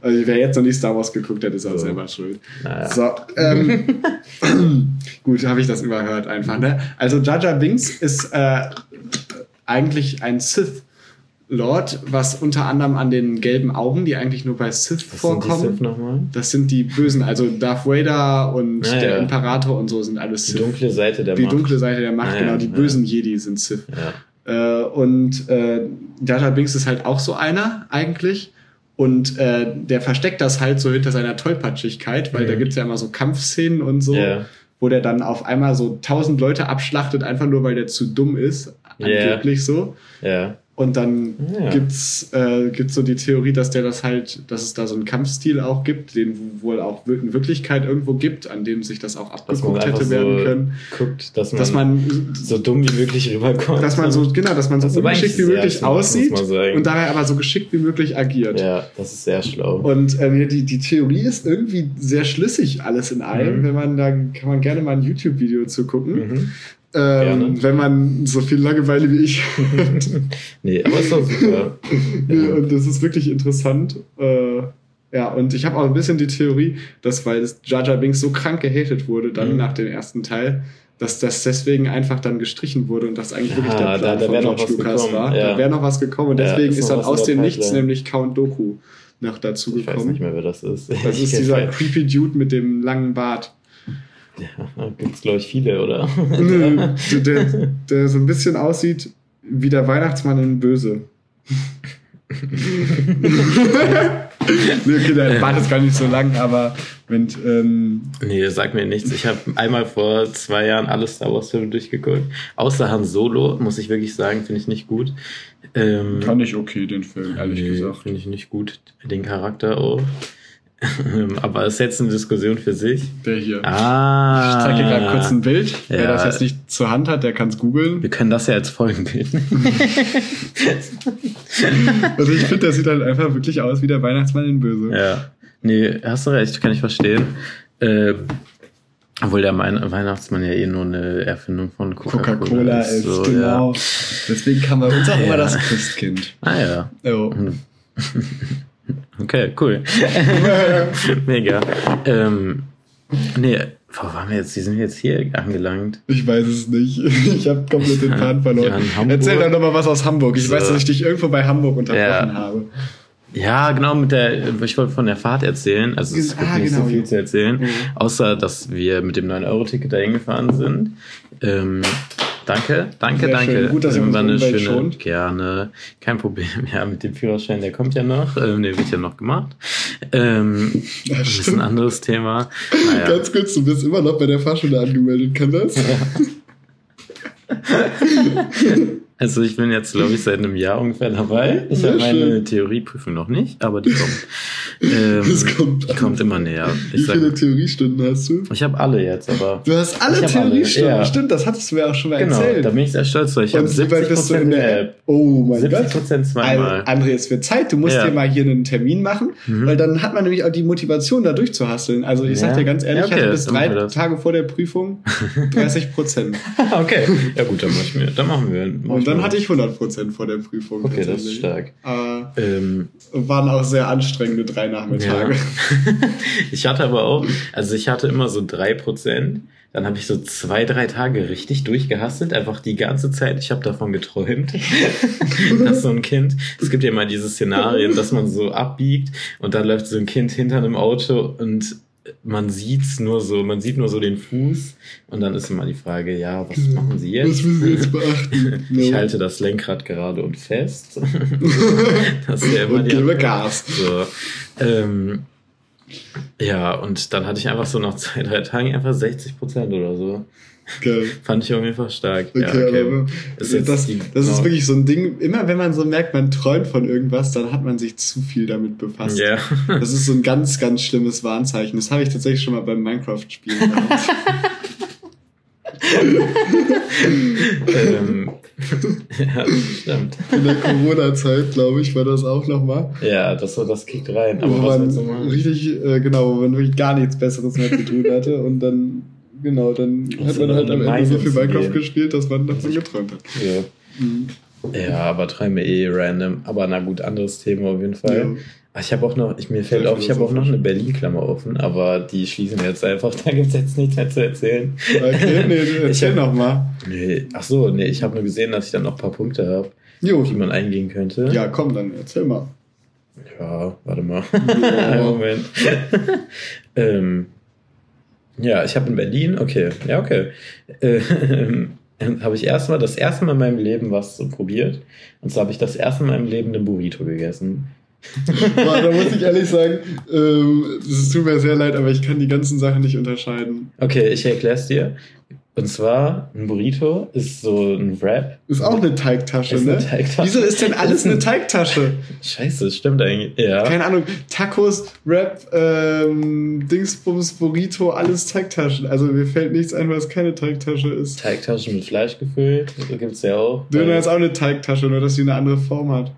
Also, wer jetzt noch nicht Star Wars geguckt hat, ist auch So. selber schuld. naja. So, ähm, gut, habe ich das überhört einfach. Ne? Also Jar Binks ist äh, eigentlich ein Sith Lord, was unter anderem an den gelben Augen, die eigentlich nur bei Sith Was vorkommen. sind die Sith nochmal? Das sind die Bösen, also Darth Vader und Ja, der. Imperator und so sind alles Die Sith. dunkle Seite der die Macht. dunkle Seite der Macht, Ja, genau. Die ja. bösen Jedi sind Sith. Ja. Äh, und äh, Jar Binks ist halt auch so einer eigentlich. Und äh, der versteckt das halt so hinter seiner Tollpatschigkeit, weil Mhm. da gibt's ja immer so Kampfszenen und so, Ja. wo der dann auf einmal so tausend Leute abschlachtet, einfach nur weil der zu dumm ist. Angeblich so. Ja. Und dann Ja. gibt's äh, gibt's so die Theorie, dass der das halt, dass es da so einen Kampfstil auch gibt, den wohl auch in Wirklichkeit irgendwo gibt, an dem sich das auch abgeguckt hätte werden so können. guckt, dass man, Dass man so dumm wie möglich rüberkommt. dass man so, genau, dass man so Das aber ungeschickt wie möglich aussieht und dabei aber so geschickt wie möglich agiert. Ja, das ist sehr schlau. Und ähm, die, die Theorie ist irgendwie sehr schlüssig, alles in allem. Mhm. Wenn man da kann man gerne mal ein YouTube-Video zu gucken. Mhm. Ähm, wenn man so viel Langeweile wie ich hat. Nee, aber ist doch super. Nee, und das ist wirklich interessant. Äh, ja, und ich habe auch ein bisschen die Theorie, dass weil das Jar Jar Binks so krank gehatet wurde dann Mhm. nach dem ersten Teil, dass das deswegen einfach dann gestrichen wurde und das eigentlich Ja, wirklich der da- Plan da von wär noch George Lucas gekommen, war. ja. Da wäre noch was gekommen und Ja, deswegen ist ist dann aus dem Nichts nämlich Count Doku noch dazu Ich weiß gekommen. nicht mehr, wer das ist. Das ist dieser creepy Dude mit dem langen Bart. Ja, gibt's, glaube ich, viele, oder? Nö, der, der, der so ein bisschen aussieht wie der Weihnachtsmann in Böse. nee, okay, der Bart ist gar nicht so lang, aber wenn, ähm, Nee, sag mir nichts. Ich habe einmal vor zwei Jahren alle Star Wars Filme durchgeguckt. Außer Han Solo, muss ich wirklich sagen, finde ich nicht gut. Ähm, ich okay, den Film, nee, Finde ich nicht gut. Den Charakter auch. Aber ist jetzt eine Diskussion für sich. Der hier. Ah. Ich zeige dir gerade kurz ein Bild. Wer Ja. das jetzt nicht zur Hand hat, der kann es googeln. Wir können das ja als Folgenbild. Also ich finde, der sieht halt einfach wirklich aus wie der Weihnachtsmann in Böse. ja. Nee, hast du recht, kann ich verstehen. Äh, obwohl der Weihnachtsmann ja eh nur eine Erfindung von Coca-Cola, Coca-Cola ist, so, genau. Ja. Deswegen kann bei uns auch Ja. immer das Christkind. Ah ja. Jo. Okay, cool. Mega. Ähm, nee, wo waren wir jetzt? Wie sind wir jetzt hier angelangt? Ich weiß es nicht. Ich habe komplett den Faden verloren. Ja. Erzähl doch nochmal was aus Hamburg. Ich So. weiß, dass ich dich irgendwo bei Hamburg unterbrochen Ja. habe. Ja, genau, mit der, ich wollte von der Fahrt erzählen. Also es gibt Ah, nicht genau, so viel ja. zu erzählen, Mhm. außer dass wir mit dem 9-Euro-Ticket dahin gefahren sind. Ähm, danke, danke, Sehr danke. schön. Gut, dass ihr Ähm, unsere eine schöne, schont. Gerne, kein Problem. Ja, mit dem Führerschein, der kommt ja noch. Ähm, der wird ja noch gemacht. Ähm, Ja, ein bisschen stimmt. anderes Thema. Naja. Ganz kurz, du bist immer noch bei der Fahrschule angemeldet, kann das? Also ich bin jetzt, glaube ich, seit einem Jahr ungefähr dabei. Ich habe meine. Theorieprüfung noch nicht, aber die kommt. Ähm, Das kommt. Die kommt immer näher. Wie Ich, sag, viele Theoriestunden hast du? ich habe alle jetzt, aber Du hast alle hab alle, Theoriestunden, ja. stimmt, das hattest du mir auch schon mal genau, erzählt. da bin ich sehr stolz drauf. Ich habe Und wie weit 70 bist du in der App? Oh mein 70 Gott. Prozent zweimal. André, es wird Zeit. Du musst Ja. dir mal hier einen Termin machen, Mhm. weil dann hat man nämlich auch die Motivation, da durchzuhasseln. Also ich sag Ja. dir ganz ehrlich, Ja, okay, ich hatte bis drei. Tage vor der Prüfung 30 Prozent. okay. Ja gut, dann, mach ich mir, dann machen wir, mach Und dann mal. hatte ich 100% vor der Prüfung. Okay, das ist stark. Äh, Ähm, waren auch sehr anstrengende drei Nachmittage. Ja. ich hatte aber auch, also ich hatte immer so drei Prozent. Dann habe ich so zwei, drei Tage richtig durchgehasselt, einfach die ganze Zeit. Ich habe davon geträumt, dass so ein Kind, es gibt ja immer diese Szenarien, dass man so abbiegt und dann läuft so ein Kind hinter einem Auto und man sieht's nur so, man sieht nur so den Fuß und dann ist immer die Frage, ja, was machen Sie jetzt? Was müssen Sie jetzt beachten? Ich halte das Lenkrad gerade und fest. das ist ja immer Und die gebe. Gas. So, ähm, ja, und dann hatte ich einfach so nach zwei, drei Tagen einfach 60 Prozent oder so. Geil. Fand ich auf jeden Fall stark. Okay, ja, okay. aber Ist das, das ist wirklich so ein Ding, immer wenn man so merkt, man träumt von irgendwas, dann hat man sich zu viel damit befasst. Ja. Das ist so ein ganz, ganz schlimmes Warnzeichen. Das habe ich tatsächlich schon mal beim Minecraft-Spielen gehabt. ähm, ja, stimmt. In der Corona-Zeit, glaube ich, war das auch nochmal. Ja, das, das kickt rein. Wo Aber du man richtig, äh, genau, wo man wirklich gar nichts Besseres mehr zu tun hatte und dann, genau, dann Auf hat man halt am Ende so viel Minecraft gespielt, dass man davon geträumt hat. Ja. Mhm. ja, aber Träume eh random. Aber na gut, anderes Thema auf jeden Fall. Ja. Ich habe auch noch, ich, mir fällt auf, ich habe auch noch eine Berlin-Klammer offen, aber die schließen wir jetzt einfach. Da gibt's jetzt nichts mehr zu erzählen. Okay, nee, Ich erzähl hab- nochmal. Nee, ach so, nee, ich habe nur gesehen, dass ich dann noch ein paar Punkte habe, die man eingehen könnte. Ja, komm, dann erzähl mal. Ja, warte mal. Ja. Moment. ähm, ja, ich habe in Berlin, okay, ja, okay. Ähm, habe ich erstmal das erste Mal in meinem Leben was so probiert. Und zwar habe ich das erste Mal in meinem Leben einen Burrito gegessen. Boah, da muss ich ehrlich sagen, ähm, es tut mir sehr leid, aber ich kann die ganzen Sachen nicht unterscheiden. Okay, ich erkläre es dir. Und zwar, ein Burrito ist so ein Wrap. Ist auch eine Teigtasche, Ist ne? eine Teigtasche. Wieso ist denn alles eine Teigtasche? Scheiße, stimmt eigentlich. Ja. Keine Ahnung, Tacos, Wrap, ähm, Dingsbums, Burrito, alles Teigtaschen. Also mir fällt nichts ein, was keine Teigtasche ist. Teigtaschen mit Fleisch gefüllt, gibt's ja auch. Döner ist auch eine Teigtasche, nur dass sie eine andere Form hat.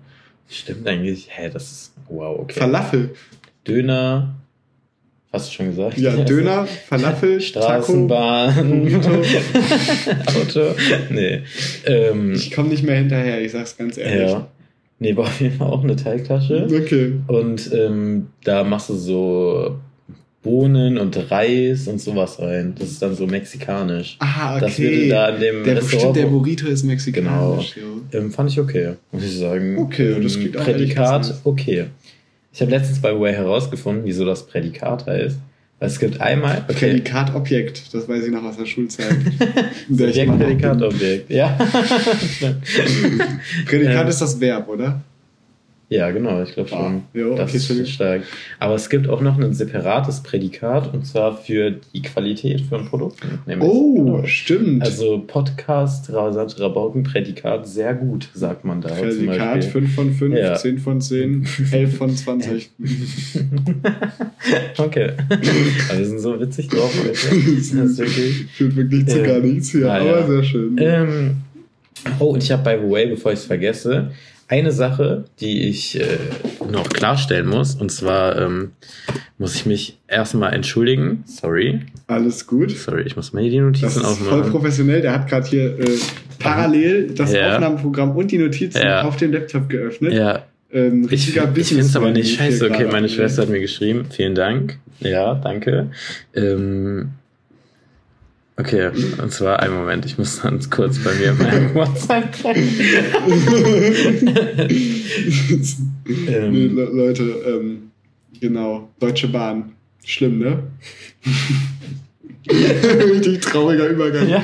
Stimmt eigentlich. Hä, das ist. Wow, okay. Falafel. Döner. Hast du schon gesagt? Ja, Döner, Falafel, Taco. Straßenbahn. Burrito. Auto. Nee. Ähm, Ich komme nicht mehr hinterher, ich sag's ganz ehrlich. ja. Nee, war auf jeden Fall auch eine Teigtasche. Okay. Und ähm, da machst du so Bohnen und Reis und sowas rein. Das ist dann so mexikanisch. Ah, okay. Das würde da in dem der, Restaurant. der Burrito ist mexikanisch. Ähm, fand ich okay, muss ich sagen. Okay, das Ähm, klingt auch ehrlich Prädikat, okay. Ich habe letztens bei Way herausgefunden, wieso das Prädikat heißt. Weil es gibt einmal. Okay. Prädikat, Objekt, das weiß ich noch aus der Schulzeit. Subjekt, noch Prädikat. Objekt. Ja. Prädikat ist das Verb, oder? Ja, genau, ich glaube schon. Ah, jo, das okay, ist Entschuldigung. stark. Aber es gibt auch noch ein separates Prädikat und zwar für die Qualität von Produkten. Oh, genau. stimmt. Also Podcast, Rasant, Rabauken, Prädikat, sehr gut, sagt man da. zum Prädikat Beispiel. 5 von 5, Ja. 10 von 10, 11 von 20. okay. Aber wir sind so witzig drauf heute. Das ist wirklich. Führt wirklich zu Ähm, gar nichts hier, ah, aber ja. sehr schön. Ähm, oh, und ich habe by the way, bevor ich es vergesse, eine Sache, die ich äh, noch klarstellen muss. Und zwar ähm, muss ich mich erstmal entschuldigen. Sorry. Alles gut. Sorry, ich muss mal hier die Das Notizen ist voll aufmachen. professionell. Der hat gerade hier äh, parallel das Ja. Aufnahmeprogramm und die Notizen Ja. auf dem Laptop geöffnet. Ja, Ähm, ich, ich finde es aber nicht scheiße. Okay, meine. Schwester hat mir geschrieben. Vielen Dank. Ja, danke. Ähm, okay, und zwar einen Moment. Ich muss ganz kurz bei mir in meinem WhatsApp nee, ähm, Le Leute, ähm, genau. Deutsche Bahn. Schlimm, ne? Richtig trauriger Übergang. Ja.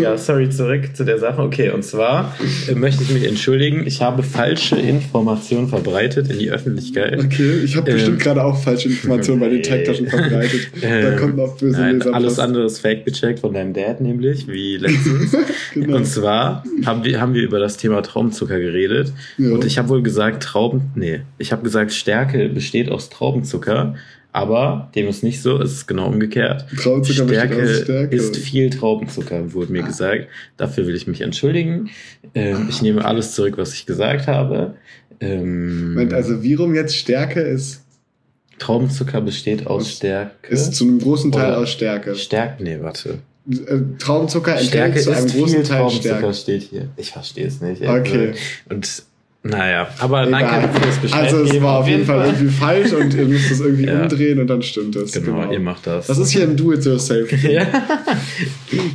ja, sorry, zurück zu der Sache. Okay, und zwar äh, möchte ich mich entschuldigen. Ich habe falsche Informationen verbreitet in die Öffentlichkeit. Okay, ich habe Ähm, bestimmt gerade auch falsche Informationen bei den. Teigtaschen verbreitet. da Ähm, kommt noch böse Nein, Leser. alles andere ist fake gecheckt von deinem Dad, nämlich, wie letztens. Genau. Und zwar haben wir, haben wir über das Thema Traubenzucker geredet. Ja. Und ich habe wohl gesagt, Trauben, nee, ich habe gesagt, Stärke besteht aus Traubenzucker. Aber dem ist nicht so, es ist genau umgekehrt. Traubenzucker besteht Stärke, aus Stärke. ist viel Traubenzucker, wurde mir Ah. gesagt. Dafür will ich mich entschuldigen. Ähm, Ich nehme alles zurück, was ich gesagt habe. Ähm, Moment, also wie rum jetzt Stärke ist, Traubenzucker besteht aus Stärke. ist zu einem großen Teil aus Stärke. Stärke, nee, warte. äh, Traubenzucker enthält zu einem ist großen viel Teil Traubenzucker Stärke. steht hier. Ich verstehe es nicht. Okay. Und naja, aber Egal. danke fürs Bescheid Also es geben, war auf jeden Fall irgendwie falsch und ihr müsst es irgendwie Ja. umdrehen und dann stimmt es. Genau, ihr macht das. Das ist hier ein Do-it-yourself. ja.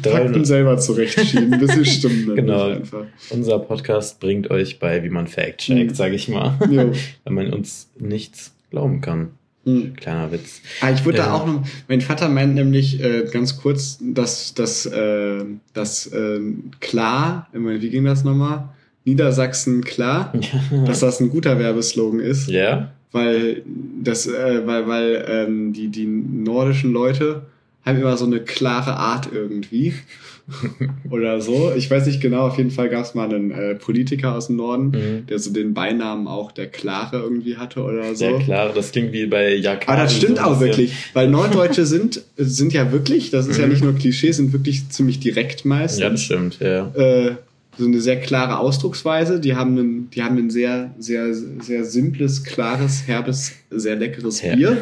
Fakten selber zurechtschieben, bis sie stimmen. Genau. Einfach. Unser Podcast bringt euch bei, wie man Fact checkt, Mhm. sage ich mal. Jo. Wenn man uns nichts glauben kann. Hm. Kleiner Witz. Ah, ich würde da Ja. auch noch. Mein Vater meint nämlich äh, ganz kurz, dass das äh, das äh, klar, ich meine, wie ging das nochmal? Niedersachsen klar, dass das ein guter Werbeslogan ist, Ja? weil das, äh, weil weil ähm, die die nordischen Leute haben immer so eine klare Art irgendwie oder so. Ich weiß nicht genau. Auf jeden Fall gab es mal einen äh, Politiker aus dem Norden, Mhm. der so den Beinamen auch der Klare irgendwie hatte oder so. Ja, klar, das klingt wie bei Jakari. Aber das stimmt so auch wirklich, weil Norddeutsche sind, sind ja wirklich, das ist ja Mhm. nicht nur Klischee, sind wirklich ziemlich direkt meistens. Ja, das stimmt, ja. Äh, so eine sehr klare Ausdrucksweise. Die haben ein, die haben ein sehr, sehr, sehr simples, klares, herbes, sehr leckeres Ja. Bier.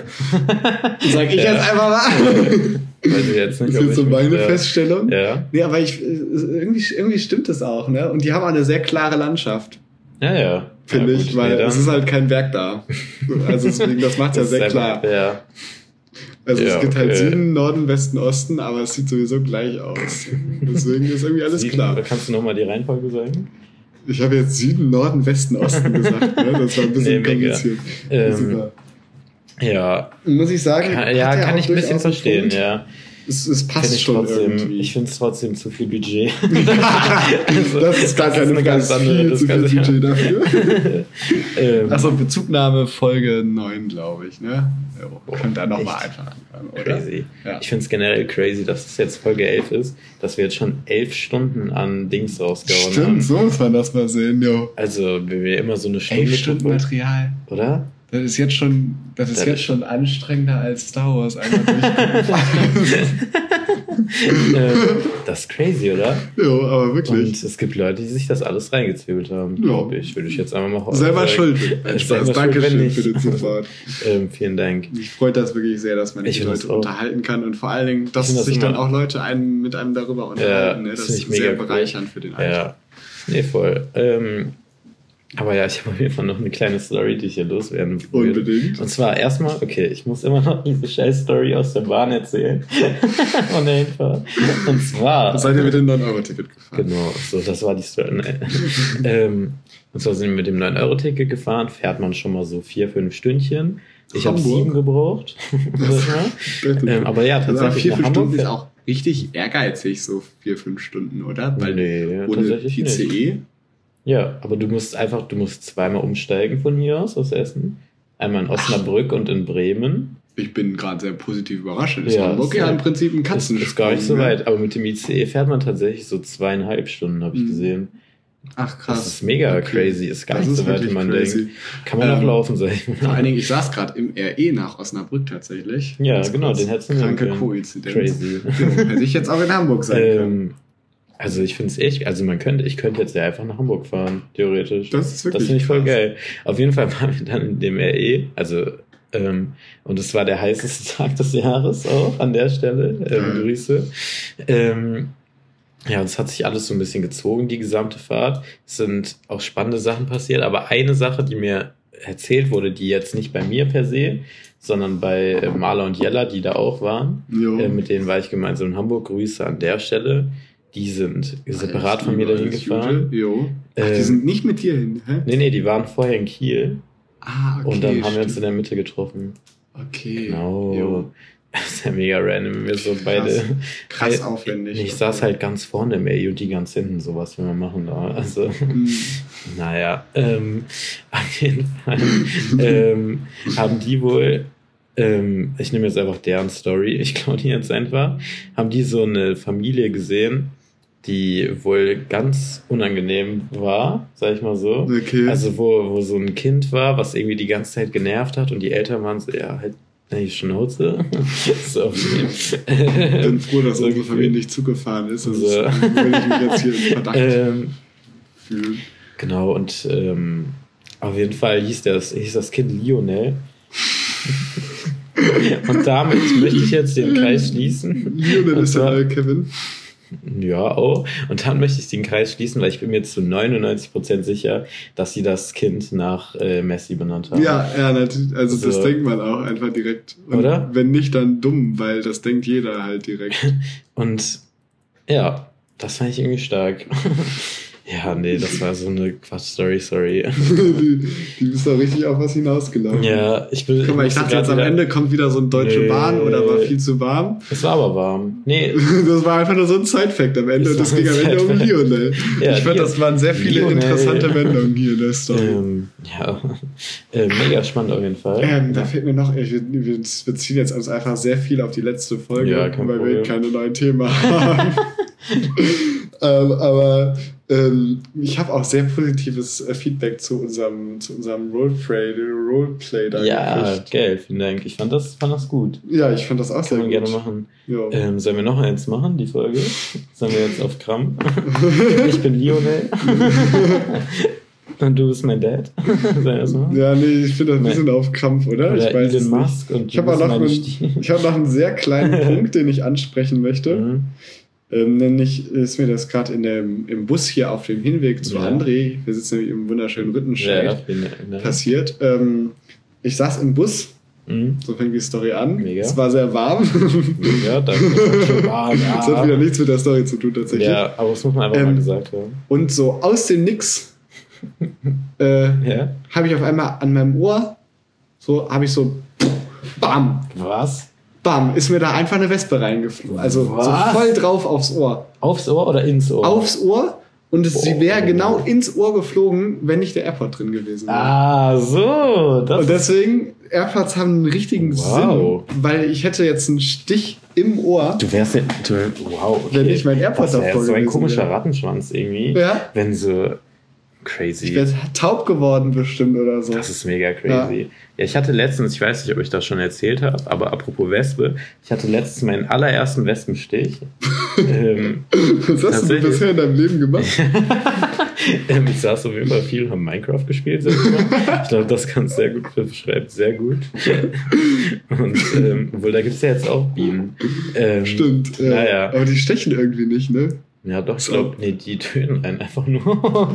Sag ich Ja. jetzt einfach mal. Weiß ich jetzt Das nicht, ist ob jetzt so meine ja. Feststellung. Ja. Nee, aber ich, irgendwie, irgendwie stimmt das auch, ne? Und die haben auch eine sehr klare Landschaft, Ja, ja. finde ja, ich, gut, weil nee, es ist halt kein Berg da. Also deswegen, das macht ja ist sehr einfach- klar. Ja. Also Ja, es gibt halt okay. Süden, Norden, Westen, Osten, aber es sieht sowieso gleich aus. Deswegen ist irgendwie alles Sieben- klar. Kannst du nochmal die Reihenfolge sagen? Ich habe jetzt Süden, Norden, Westen, Osten gesagt. Ne? Das war ein bisschen Nee, kompliziert. Ähm, Super. Ja, Muss ich sagen, ja, kann ich ein bisschen verstehen, ja. Es, es passt ich schon trotzdem, irgendwie. ich finde es trotzdem zu viel Budget. das ist gar das keine eine ganz andere Viel zu viel. Budget dafür. ähm, Achso, Bezugnahme Folge 9, glaube ich. Ne? Oh, könnt ihr nochmal einfach anfangen, oder? crazy. Ja. Ich finde es generell crazy, dass es jetzt Folge 11 ist, dass wir jetzt schon elf Stunden an Dings rausgehauen Stimmt, haben. so muss man das mal sehen, jo. Also, wenn wir immer so eine Stunde Elf Stunden gucken, Material. oder? Das ist jetzt schon, das ist Das jetzt schon anstrengender als Star Wars äh, das ist crazy, oder? jo, aber Und wirklich. es gibt Leute, die sich das alles reingezwiebelt haben, Ja. glaube ich. Würde ich jetzt einmal mal Selber sagen. schuld. Äh, selber wenn Dankeschön für den Support. ähm, vielen Dank. Mich freut das wirklich sehr, dass man die Leute unterhalten kann und vor allen Dingen, dass Ich finde das sich dann auch Leute einen, mit einem darüber unterhalten. ne? das Das ist sehr cool. bereichernd für den Alltag. Ja, nee, voll. Ähm, aber ja, ich habe auf jeden Fall noch eine kleine Story, die ich hier loswerden will. Unbedingt. Und zwar erstmal, okay, ich muss immer noch diese scheiß Story aus der Bahn erzählen. Hinfahrt. Und zwar. Seid ihr mit dem 9-Euro-Ticket gefahren? Genau, so, das war die Story. Ähm, und zwar sind wir mit dem 9-Euro-Ticket gefahren, fährt man schon mal so vier, fünf Stündchen. Ich habe sieben gebraucht. Ähm, aber ja, Also tatsächlich. vier, nach fünf Stunden ist auch richtig ehrgeizig, so vier, fünf Stunden, oder? Weil nee, ohne tatsächlich nicht. ICE. Ja, aber du musst einfach, du musst zweimal umsteigen von hier aus, aus Essen. Einmal in Osnabrück und in Bremen. Ich bin gerade sehr positiv überrascht. Ist Ja, Hamburg ist ja ja- im Prinzip ein Ist, Katzensprung. ist gar nicht so ne? weit, aber mit dem ICE fährt man tatsächlich so zweieinhalb Stunden, habe ich Mhm. gesehen. Ach krass. Das ist mega Okay. crazy, ist gar Das nicht ist so weit, wie man crazy. denkt. Kann man auch Ähm, laufen, sag ich mal. Vor allen Dingen, ich saß gerade im RE nach Osnabrück tatsächlich. Ja, genau, den hättest du Kranke. Koinzidenz. Crazy. Hätte ich jetzt auch in Hamburg sein können. Also ich finde es echt, also man könnte, ich könnte jetzt ja einfach nach Hamburg fahren, theoretisch. Das ist wirklich Das finde ich voll krass. geil. Auf jeden Fall waren wir dann in dem RE, also ähm, und es war der heißeste Tag des Jahres auch an der Stelle. Ähm. Grüße. Ähm, ja, und es hat sich alles so ein bisschen gezogen, die gesamte Fahrt. Es sind auch spannende Sachen passiert, aber eine Sache, die mir erzählt wurde, die jetzt nicht bei mir per se, sondern bei äh, Maler und Jella, die da auch waren, äh, mit denen war ich gemeinsam in Hamburg. Grüße an der Stelle. Die sind separat von mir dahin gefahren. Jo. Ach, die Ähm, sind nicht mit dir hin, hä? Nee, nee, die waren vorher in Kiel Ah, okay. und dann haben wir uns in stimmt. der Mitte getroffen. Okay. Genau. Jo. Das ist ja mega random, wenn wir so Krass. beide. Krass Äh, aufwendig. Ich saß halt ganz vorne im A und die ganz hinten, sowas will man machen da. Also, Hm. naja, ähm, auf jeden Fall ähm, haben die wohl, ähm, ich nehme jetzt einfach deren Story, ich glaube die jetzt einfach, haben die so eine Familie gesehen, die wohl ganz unangenehm war, sag ich mal so. Okay. Also wo, wo so ein Kind war, was irgendwie die ganze Zeit genervt hat und die Eltern waren so, ja, halt, ne, die Schnauze. so, ich bin froh, dass so unsere. Familie nicht zugefahren ist. Sonst So. ich mich jetzt hier in Verdacht ähm, fühlen. genau, und ähm, auf jeden Fall hieß das, hieß das Kind Lionel. Und damit möchte ich jetzt den Kreis schließen. Lionel ist neue Kevin. Ja, oh. Und dann möchte ich den Kreis schließen, weil ich bin mir zu 99% sicher, dass sie das Kind nach äh, Messi benannt haben. Ja, ja, natürlich. Also das So. denkt man auch einfach direkt. Und Oder? Wenn nicht, dann dumm, weil das denkt jeder halt direkt. Und ja, das fand ich irgendwie stark. ja, nee, das war so eine Quatsch-Story, sorry. die, die bist doch richtig auf was hinausgelaufen. Ja, ich bin. Guck mal, ich dachte jetzt am Ende kommt wieder so ein Deutsche Nee. Bahn oder war viel zu warm. Es war aber warm. Nee, Das war einfach nur so ein Side-Fact am Ende. Und Das ging am Ende um. Lionel. Ja, ich fand, das waren sehr viele Lionel. interessante Wendungen hier in der Story. ähm, ja, äh, mega spannend auf jeden Fall. Ähm, da fehlt mir noch, ich, wir, wir beziehen jetzt uns einfach sehr viel auf die letzte Folge, Ja, weil wir Problem. keine neuen Themen haben. ähm, aber ähm, ich habe auch sehr positives äh, Feedback zu unserem, zu unserem Roleplay, Roleplay da Ja, gekriegt. geil, vielen Dank. Ich fand das, fand das gut. Ja, ich fand das auch sehr Kann man gut. gerne machen. Ja. Ähm, sollen wir noch eins machen, die Folge? Sollen wir jetzt auf Kram? ich bin Lionel. und du bist mein Dad. Wir? Ja, nee, ich finde das ein bisschen auf Krampf, oder? Oder ich weiß Elon nicht. Musk und Ich habe noch, einen, ich hab noch einen sehr kleinen Punkt, den ich ansprechen möchte. Mhm. Ähm, nämlich ist mir das gerade in dem, im Bus hier auf dem Hinweg zu Ja. André, wir sitzen nämlich im wunderschönen Ja, Rüttenscheid, bin, ne? passiert. Ähm, ich saß im Bus, Mhm. so fängt die Story an. Mega. Es war sehr warm. Ja, danke. Ah, Das hat wieder ja. nichts mit der Story zu tun tatsächlich. ja, aber das muss man einfach Ähm, mal gesagt haben. Und so aus dem Nix äh, Ja? habe ich auf einmal an meinem Ohr, so habe ich so, bam, Was? Bam, ist mir da einfach eine Wespe reingeflogen. Also so voll drauf aufs Ohr. Aufs Ohr oder ins Ohr? Aufs Ohr und es, sie Boah. wäre genau ins Ohr geflogen, wenn nicht der AirPod drin gewesen wäre. Ah, so. Das Und deswegen, AirPods haben einen richtigen Wow. Sinn, weil ich hätte jetzt einen Stich im Ohr. Du wärst ja. Du, wow, okay. Wenn nicht mein AirPod das wär davor so ein komischer wäre. Rattenschwanz irgendwie. Ja. Wenn so crazy. Ich wäre taub geworden bestimmt oder so. Das ist mega crazy. Ja. ich hatte letztens, ich weiß nicht, ob ich das schon erzählt habe, aber apropos Wespe, ich hatte letztens meinen allerersten Wespenstich. ähm, Was hast du tatsächlich. bisher in deinem Leben gemacht? ähm, ich saß auf jeden Fall viel und habe Minecraft gespielt. Ich glaube, das kann es sehr gut beschreiben. Sehr gut. und ähm, obwohl, da gibt es ja jetzt auch Bienen. Ähm, Stimmt. Ja. Naja. Aber die stechen irgendwie nicht, ne? Ja, doch, ich glaube, nee, die töten einen einfach nur.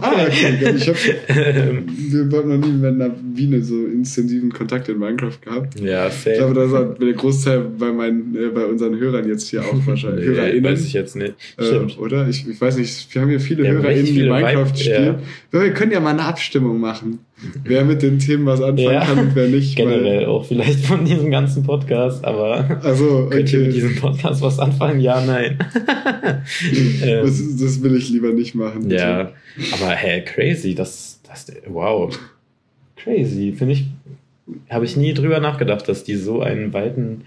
Ah, okay. Ich hab, ähm, wir haben noch nie mit einer Biene so intensiven Kontakt in Minecraft gehabt. ja, Ich glaube, safe. das hat der Großteil bei, meinen, äh, bei unseren Hörern jetzt hier auch wahrscheinlich. Nee, HörerInnen. weiß ich jetzt nicht. Äh, Stimmt. oder? Ich, ich weiß nicht, wir haben hier viele haben HörerInnen, die Minecraft spielen. Ja. Wir können ja mal eine Abstimmung machen, wer mit den Themen was anfangen Ja. kann und wer nicht. Generell auch vielleicht von diesem ganzen Podcast, aber also, könnt ihr mit okay. diesem Podcast was anfangen? Ja, nein. ähm, Das, das will ich lieber nicht machen. ja, aber hä, crazy, das, das, wow. Crazy, finde ich, habe ich nie drüber nachgedacht, dass die so einen weiten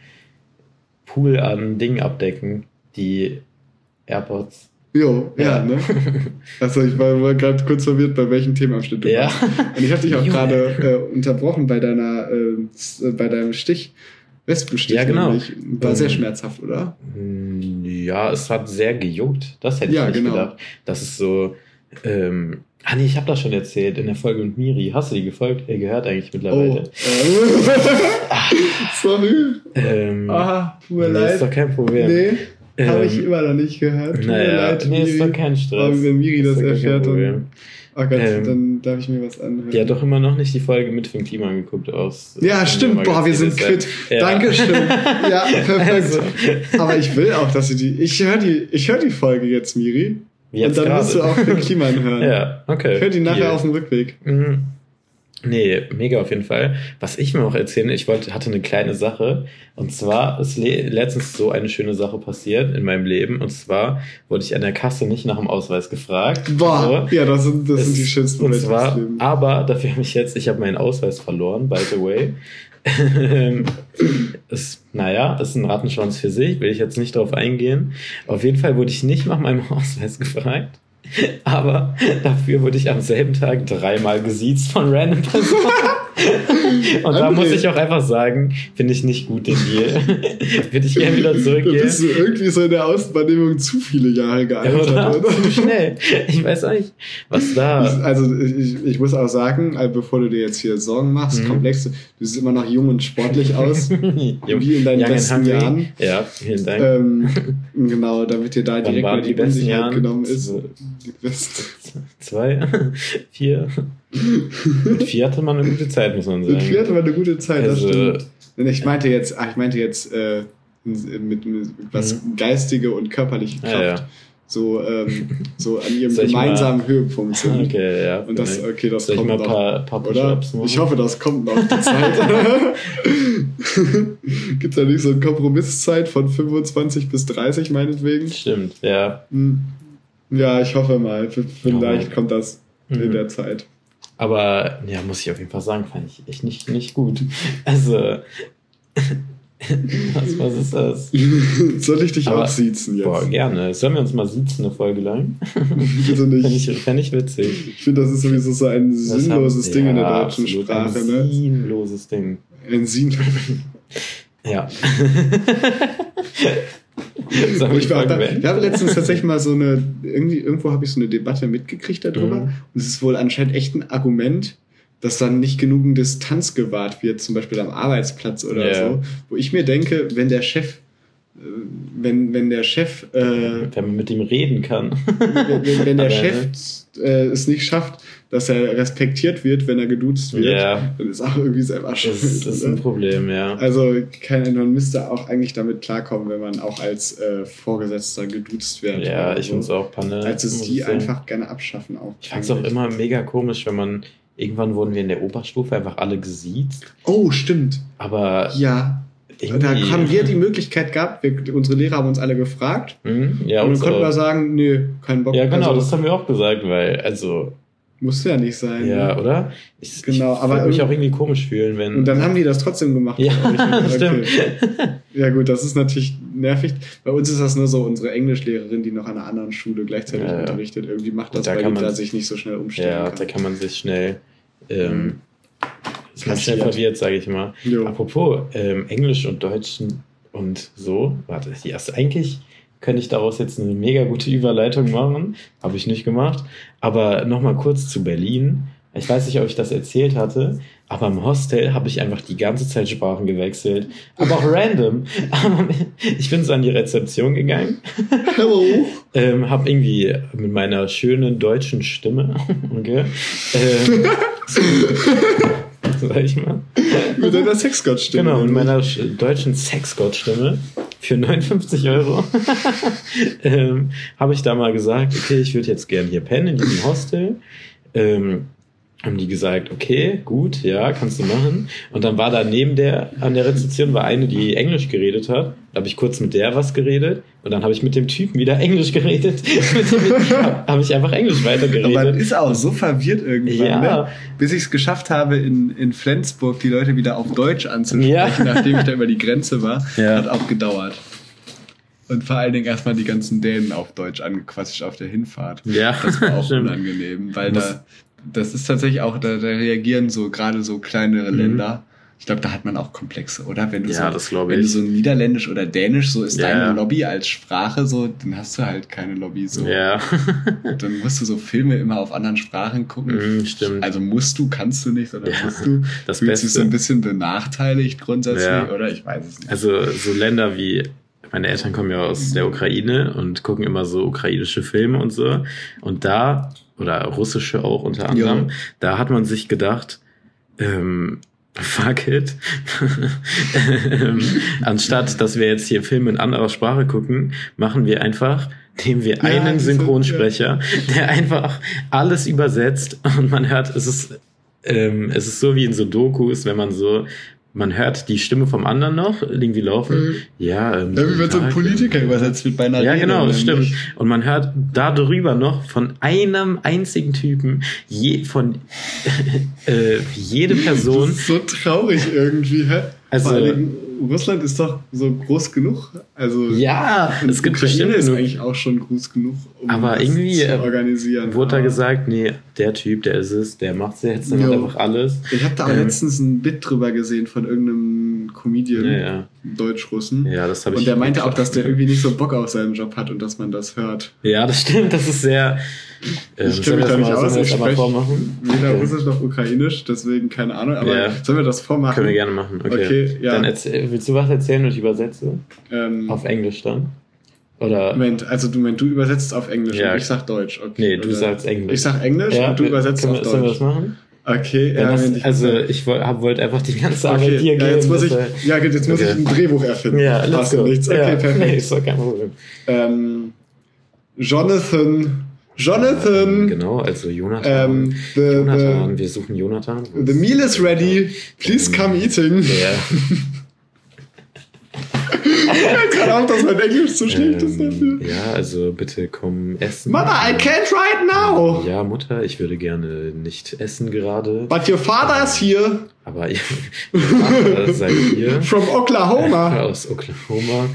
Pool an Dingen abdecken, die AirPods. Jo, ja, Ja. ne? Also ich war, war gerade kurz verwirrt, bei welchem Themenabschnitt du Ja. warst. Und ich habe dich auch gerade äh, unterbrochen bei deiner, äh, bei deinem Stich. Wespenstich Ja, genau. nämlich. War sehr Ähm, schmerzhaft, oder? Hm, Ja, es hat sehr gejuckt. Das hätte ich Ja, nicht genau. gedacht. Das ist so. Ähm, ah nee, ich habe das schon erzählt in der Folge mit Miri. Hast du die gefolgt? Äh, gehört eigentlich Oh. mittlerweile. Äh, Sorry. Ähm, Ah, tut mir nee, ist doch leid. kein Problem. Nee, habe ich Ähm, immer noch nicht gehört. Tut mir Naja, leid, nee, ist Miri. doch kein Stress. Aber wenn Miri das Ist kein erfährt, dann, oh Gott, Ähm, dann darf ich mir was anhören. Die hat doch immer noch nicht die Folge mit Finn Klima geguckt aus. Ja, aus stimmt. Boah, wir sind quitt. Ja. Dankeschön. Ja, perfekt. Also, Aber ich will auch, dass sie die. Ich höre die, ich höre die Folge jetzt, Miri. jetzt und dann musst du auch den Kliman hören. Ja, okay. Ich höre die nachher Deal. auf dem Rückweg. Mhm. Nee, mega auf jeden Fall. Was ich mir auch erzählen, ich wollte, hatte eine kleine Sache. Und zwar ist le letztens so eine schöne Sache passiert in meinem Leben. Und zwar wurde ich an der Kasse nicht nach dem Ausweis gefragt. Boah, So. ja, das sind, das Es- sind die schönsten Momente zwar, des Lebens. aber dafür habe ich jetzt, ich habe meinen Ausweis verloren, by the way. Ist, naja, ist ein Rattenschwanz für sich, will ich jetzt nicht drauf eingehen. Auf jeden Fall wurde ich nicht nach meinem Ausweis gefragt. Aber dafür wurde ich am selben Tag dreimal gesiezt von random Personen. Und da André. muss ich auch einfach sagen, finde ich nicht gut den Deal. Würde ich gerne wieder Da zurückgehen. bist du irgendwie so in der Außenwahrnehmung zu viele Jahre gealtert, Oder? oder? Zu schnell. Ich weiß auch nicht, was da. Also ich, ich muss auch sagen, also bevor du dir jetzt hier Sorgen machst, Mhm. komplex, du siehst immer noch jung und sportlich aus. Wie in deinen besten Jahren. Ja, vielen Dank. ähm, genau, damit dir da direkt mal die, die Unsicherheit genommen ist. So. Besten. Zwei, vier. Mit vier hatte man eine gute Zeit, muss man Mit sagen. vier hatte man eine gute Zeit, Also- das stimmt. Ich meinte jetzt, ach, ich meinte jetzt äh, mit, mit was geistige und körperliche Ah, Kraft ja. so, ähm, so an ihrem ich mal- gemeinsamen Höhepunkt sind. Okay, ja. Und das, okay, das kommt noch. paar, paar Oder? Ich hoffe, das kommt noch die Zeit. Gibt es da nicht so eine Kompromisszeit von 25 bis 30 meinetwegen? Stimmt, ja. Hm. Ja, ich hoffe mal. Vielleicht Ja. kommt das in Mhm. der Zeit. Aber ja, muss ich auf jeden Fall sagen, fand ich echt nicht, nicht gut. Also, was, was ist das? Soll ich dich Aber- auch siezen jetzt? Boah, gerne. Sollen wir uns mal sitzen eine Folge lang? Bitte Fände nicht. ich, fänd ich witzig. Ich finde, das ist sowieso so ein Das sinnloses haben- Ding in der ja, deutschen absolut, Sprache. Ein Ne? sinnloses Ding. Ein Sinn. Ja. Wir ich war da, habe letztens tatsächlich mal so eine, irgendwie, irgendwo habe ich so eine Debatte mitgekriegt darüber. Mhm. Und es ist wohl anscheinend echt ein Argument, dass dann nicht genügend Distanz gewahrt wird, zum Beispiel am Arbeitsplatz oder Ja. so. Wo ich mir denke, wenn der Chef, äh, wenn, wenn der Chef, äh, Wenn man mit ihm reden kann. wenn, wenn- der Chef äh, es nicht schafft, dass er respektiert wird, wenn er geduzt wird, Ja. dann ist auch irgendwie selber schuld. Das ist ein? Problem, ja. Also kann, man müsste auch eigentlich damit klarkommen, wenn man auch als äh, Vorgesetzter geduzt wird. Ja, ich so. finde es auch Panne. Also es die sagen. einfach gerne abschaffen auch. Ich fand es auch immer mega komisch, wenn man. Irgendwann wurden wir in der Oberstufe einfach alle gesiezt. Oh, stimmt. Aber Ja. Da haben wir die Möglichkeit gehabt, wir, unsere Lehrer haben uns alle gefragt. Hm? Ja, und dann konnten wir sagen, nö, kein Bock. Ja, genau, also, das haben wir auch gesagt, weil, also, musste ja nicht sein. ja, ne? oder? Ich, Genau, ich aber würde mich auch irgendwie komisch fühlen, wenn. Und dann haben die das trotzdem gemacht. ja, Okay. stimmt. Ja gut, das ist natürlich nervig. Bei uns ist das nur so, unsere Englischlehrerin, die noch an einer anderen Schule gleichzeitig Ja, ja. unterrichtet, irgendwie macht das, da weil kann die man- da sich nicht so schnell umstellen Ja, kann. da kann man sich schnell. Ähm, ist man schnell verwirrt, sage ich mal. Jo. Apropos ähm, Englisch und Deutsch und so, warte, die erste, eigentlich könnte ich daraus jetzt eine mega gute Überleitung machen, habe ich nicht gemacht. Aber nochmal kurz zu Berlin. Ich weiß nicht, ob ich das erzählt hatte, aber im Hostel habe ich einfach die ganze Zeit Sprachen gewechselt. Aber auch random. Ich bin so an die Rezeption gegangen, Hello. ähm, habe irgendwie mit meiner schönen deutschen Stimme, okay, ähm, sag ich mal, Mit deiner Sexgott-Stimme. Genau, mit meiner sch- deutschen Sexgott-Stimme für 59 Euro ähm, habe ich da mal gesagt, okay, ich würde jetzt gern hier pennen in diesem Hostel. Ähm, haben die gesagt, okay, gut, ja, kannst du machen. Und dann war da neben der, an der Rezeption war eine, die Englisch geredet hat. Da habe ich kurz mit der was geredet und dann habe ich mit dem Typen wieder Englisch geredet. habe hab ich einfach Englisch Aber man weitergeredet. ist auch so verwirrt irgendwann, Ja. ne? bis ich es geschafft habe, in, in Flensburg die Leute wieder auf Deutsch anzusprechen, Ja. nachdem ich da über die Grenze war. Ja. Hat auch gedauert. Und vor allen Dingen erstmal die ganzen Dänen auf Deutsch angequatscht auf der Hinfahrt. Ja, Das war auch unangenehm, weil da, das ist tatsächlich auch, da, da reagieren so gerade so kleinere Mhm. Länder. Ich glaube, da hat man auch Komplexe, oder? Wenn du Ja, so, das glaube wenn du ich. so Niederländisch oder Dänisch, so ist Ja. deine Lobby als Sprache so, dann hast du halt keine Lobby so. Ja, Dann musst du so Filme immer auf anderen Sprachen gucken. Mhm, stimmt. Also musst du, kannst du nicht, sondern Ja, musst du. das Fühlst dich Beste. so ein bisschen benachteiligt grundsätzlich, Ja. oder? Ich weiß es nicht. Also so Länder wie, meine Eltern kommen ja aus der Ukraine und gucken immer so ukrainische Filme und so. Und da, oder russische auch unter anderem, Ja. da hat man sich gedacht, ähm, fuck it. ähm, anstatt, dass wir jetzt hier Filme in anderer Sprache gucken, machen wir einfach, nehmen wir Ja, einen diese- Synchronsprecher, der einfach alles übersetzt und man hört, es ist, ähm, es ist so wie in so Dokus, wenn man so, man hört die Stimme vom anderen noch irgendwie laufen. Mhm. Ja, ähm, Ja, wie wenn so ein Politiker ähm, übersetzt wird bei einer ja, Rede, genau, das stimmt. Und man hört da drüber noch von einem einzigen Typen, je, von äh, jede Person. Das ist so traurig irgendwie, hä? Also, Russland ist doch so groß genug. Also ja, es gibt Ukraine bestimmt ist genug. eigentlich auch schon groß genug, um Aber das irgendwie, zu äh, organisieren. Wurde da gesagt, nee, der Typ, der ist es, der macht jetzt der macht einfach alles. Ich habe da auch Ähm, letztens ein Bit drüber gesehen von irgendeinem Comedian, Ja, ja. Deutsch-Russen. Ja, das habe ich. Und der meinte auch, dass der irgendwie nicht so Bock auf seinen Job hat und dass man das hört. Ja, das stimmt, das ist sehr. Ähm, ich kenne mich da mal, nicht aus. Ich spreche weder Okay. Russisch noch Ukrainisch, deswegen keine Ahnung. Aber Ja. sollen wir das vormachen? Können wir gerne machen. Okay. Okay, ja. Dann erzähl, willst du was erzählen und ich übersetze? Ähm, Auf Englisch dann? Oder. Moment, also du, Moment, du übersetzt auf Englisch Ja. und ich sag Deutsch. Okay. Nee, du Oder- sagst Englisch. Ich sag Englisch Ja, und du übersetzt auf wir, Sollen wir Deutsch. das machen? Okay, Ja, das, ich- also ich wollte einfach die ganze Arbeit okay, dir ja, geben. jetzt muss ich, ja, jetzt muss Okay. ich ein Drehbuch erfinden. Ja, let's du go. nichts? Okay, ja, perfekt. Nee, ist doch kein Problem. Ähm, Jonathan. Jonathan. Genau, also Jonathan. Ähm, the, Jonathan, wir suchen Jonathan. the, the meal is ready. Please come eating. Ja. Ich kann auch, dass mein Englisch zu schlecht ist dafür. Ähm, ja, also bitte komm essen. Mother, I can't right now. Ja, Mutter, ich würde gerne nicht essen gerade. But your father is here Aber ihr Vater seid ihr from Oklahoma. aus Oklahoma.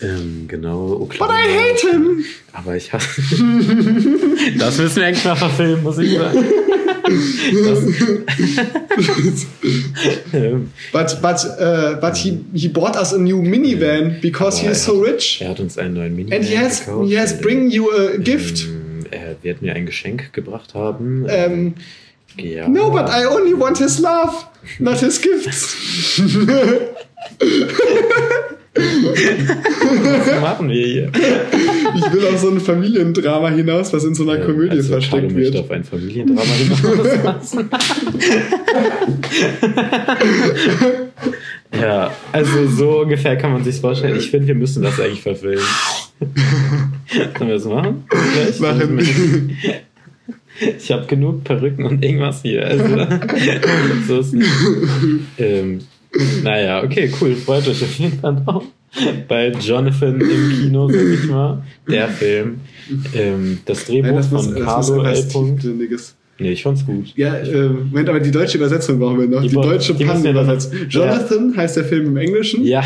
Ähm, genau, But Oklahoma. I hate him. Aber ich hasse. das müssen wir eigentlich mal verfilmen, muss ich sagen. Ähm, But but uh, but he he bought us a new minivan because he is so rich er hat uns einen neuen Mini and he has gekauft. he has bring you a gift. Ähm, er wird mir ein Geschenk gebracht haben. Ähm, ja. no, but I only want his love, not his gifts. Was machen wir hier? Ich will auf so ein Familiendrama hinaus, was in so einer Komödie also, versteckt wird. auf ein Familiendrama hinauslassen. ja, also so ungefähr kann man sich vorstellen. Ich finde, wir müssen das eigentlich verfilmen. Sollen wir das machen? Vielleicht? Machen. Ich habe genug Perücken und irgendwas hier. Also, so ist nicht. Ähm, naja, okay, cool. Freut euch auf jeden Fall drauf. Bei Jonathan im Kino, sag ich mal. Der Film. Ähm, das Drehbuch Nein, das von muss Carlo L. Tiefsinniges. Nee, ich fand's gut. Ja, äh, Moment, aber die deutsche Übersetzung brauchen wir noch. Die Die, deutsche Pannenübersetzung. Jonathan heißt der Film im Englischen. Ja.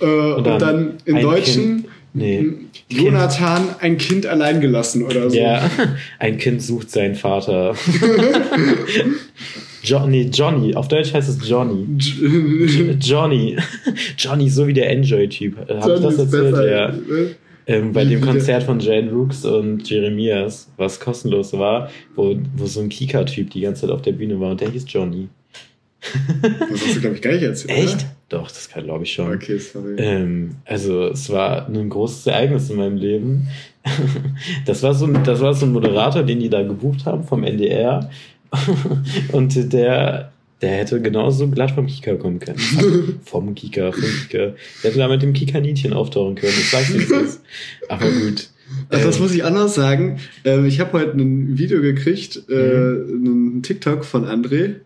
Äh, und, dann dann, im Deutschen Kind- Nee. Jonathan, ein Kind allein gelassen oder so. Ja, ein Kind sucht seinen Vater. Nee, Johnny. Auf Deutsch heißt es Johnny. J- Johnny. Johnny, so wie der Enjoy-Typ. Habe ich John das ist erzählt? besser. Ja. ne? Ähm, bei dem Konzert von Jane Rooks und Jeremias, was kostenlos war, wo, wo so ein Kika-Typ die ganze Zeit auf der Bühne war und der hieß Johnny. Das hast du, glaube ich, gar nicht erzählt. Echt? Doch, das kann glaube ich schon. Oder? Okay, sorry. Ähm, also es war ein großes Ereignis in meinem Leben. Das war so ein, das war so ein Moderator, den die da gebucht haben vom NDR. Und der, der hätte genauso glatt vom Kika kommen können. Also vom Kika, vom Kika. Der hätte da mit dem Kika-Nietchen auftauchen können. Ich sag's nicht. das. Aber gut. Also das Ähm, muss ich anders sagen. Ähm, ich habe heute ein Video gekriegt, äh, einen TikTok von André.